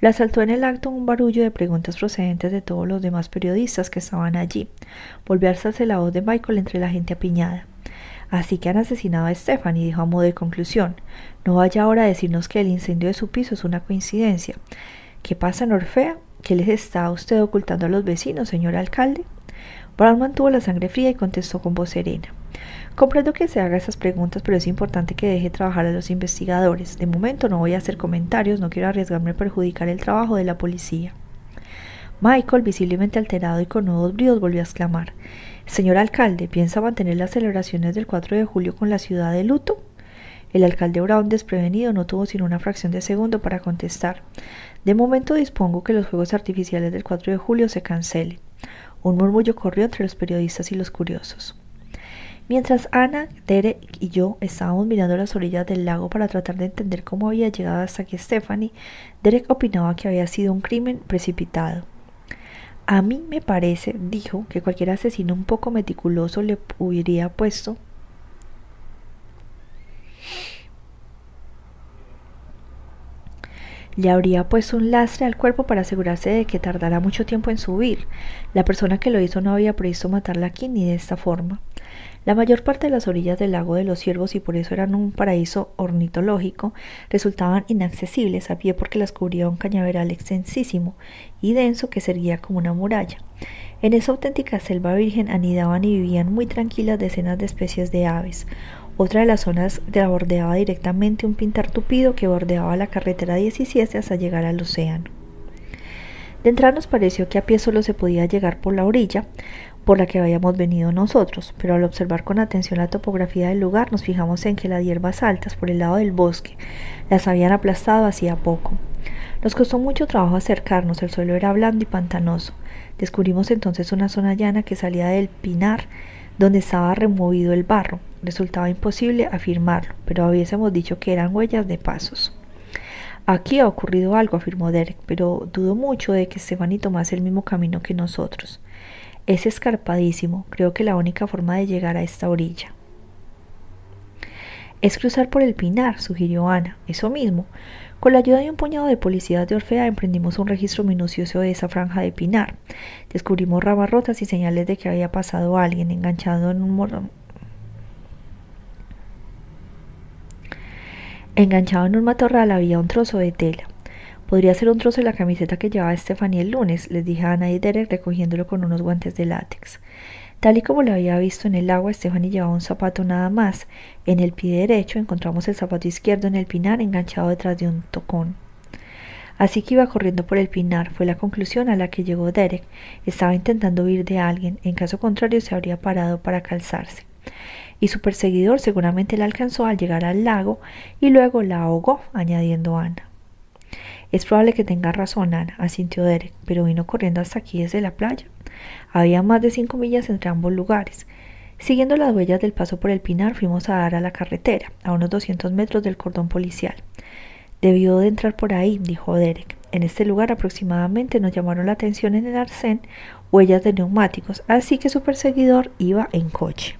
Le asaltó en el acto un barullo de preguntas procedentes de todos los demás periodistas que estaban allí. Volvió a alzarse la voz de Michael entre la gente apiñada. Así que han asesinado a Stephanie, dijo a modo de conclusión. No vaya ahora a decirnos que el incendio de su piso es una coincidencia. ¿Qué pasa en Orfea? ¿Qué les está usted ocultando a los vecinos, señor alcalde? Brown mantuvo la sangre fría y contestó con voz serena. Comprendo que se haga esas preguntas, pero es importante que deje trabajar a los investigadores. De momento no voy a hacer comentarios, no quiero arriesgarme a perjudicar el trabajo de la policía. Michael, visiblemente alterado y con nuevos bríos, volvió a exclamar Señor alcalde, ¿piensa mantener las celebraciones del 4 de julio con la ciudad de luto? El alcalde Brown, desprevenido, no tuvo sino una fracción de segundo para contestar. De momento dispongo que los fuegos artificiales del 4 de julio se cancelen. Un murmullo corrió entre los periodistas y los curiosos. Mientras Ana, Derek y yo estábamos mirando las orillas del lago para tratar de entender cómo había llegado hasta aquí Stephanie, Derek opinaba que había sido un crimen precipitado. A mí me parece, dijo, que cualquier asesino un poco meticuloso le hubiera puesto le habría puesto un lastre al cuerpo para asegurarse de que tardara mucho tiempo en subir. La persona que lo hizo no había previsto matarla aquí ni de esta forma. La mayor parte de las orillas del lago de los ciervos, y por eso eran un paraíso ornitológico, resultaban inaccesibles a pie porque las cubría un cañaveral extensísimo y denso que servía como una muralla. En esa auténtica selva virgen anidaban y vivían muy tranquilas decenas de especies de aves. Otra de las zonas la bordeaba directamente un pintar tupido que bordeaba la carretera 17 hasta llegar al océano. De entrada nos pareció que a pie solo se podía llegar por la orilla, por la que habíamos venido nosotros, pero al observar con atención la topografía del lugar nos fijamos en que las hierbas altas por el lado del bosque las habían aplastado hacía poco. Nos costó mucho trabajo acercarnos, el suelo era blando y pantanoso. Descubrimos entonces una zona llana que salía del pinar donde estaba removido el barro. Resultaba imposible afirmarlo, pero hubiésemos dicho que eran huellas de pasos. Aquí ha ocurrido algo, afirmó Derek, pero dudo mucho de que Stephanie tomase el mismo camino que nosotros. Es escarpadísimo. Creo que la única forma de llegar a esta orilla. Es cruzar por el pinar, sugirió Ana. Eso mismo. Con la ayuda de un puñado de policías de Orfea emprendimos un registro minucioso de esa franja de pinar. Descubrimos ramas rotas y señales de que había pasado alguien enganchado en un enganchado en un matorral había un trozo de tela. Podría ser un trozo de la camiseta que llevaba Stephanie el lunes, les dije a Ana y Derek recogiéndolo con unos guantes de látex. Tal y como lo había visto en el agua, Stephanie llevaba un zapato nada más. En el pie derecho encontramos el zapato izquierdo en el pinar enganchado detrás de un tocón. Así que iba corriendo por el pinar, fue la conclusión a la que llegó Derek. Estaba intentando huir de alguien, en caso contrario se habría parado para calzarse. Y su perseguidor seguramente la alcanzó al llegar al lago y luego la ahogó, añadiendo Ana. Es probable que tenga razón, Ana, asintió Derek, pero vino corriendo hasta aquí desde la playa. Había más de cinco millas entre ambos lugares. Siguiendo las huellas del paso por el Pinar, fuimos a dar a la carretera, a unos doscientos metros del cordón policial. Debió de entrar por ahí, dijo Derek. En este lugar aproximadamente nos llamaron la atención en el arcén huellas de neumáticos, así que su perseguidor iba en coche.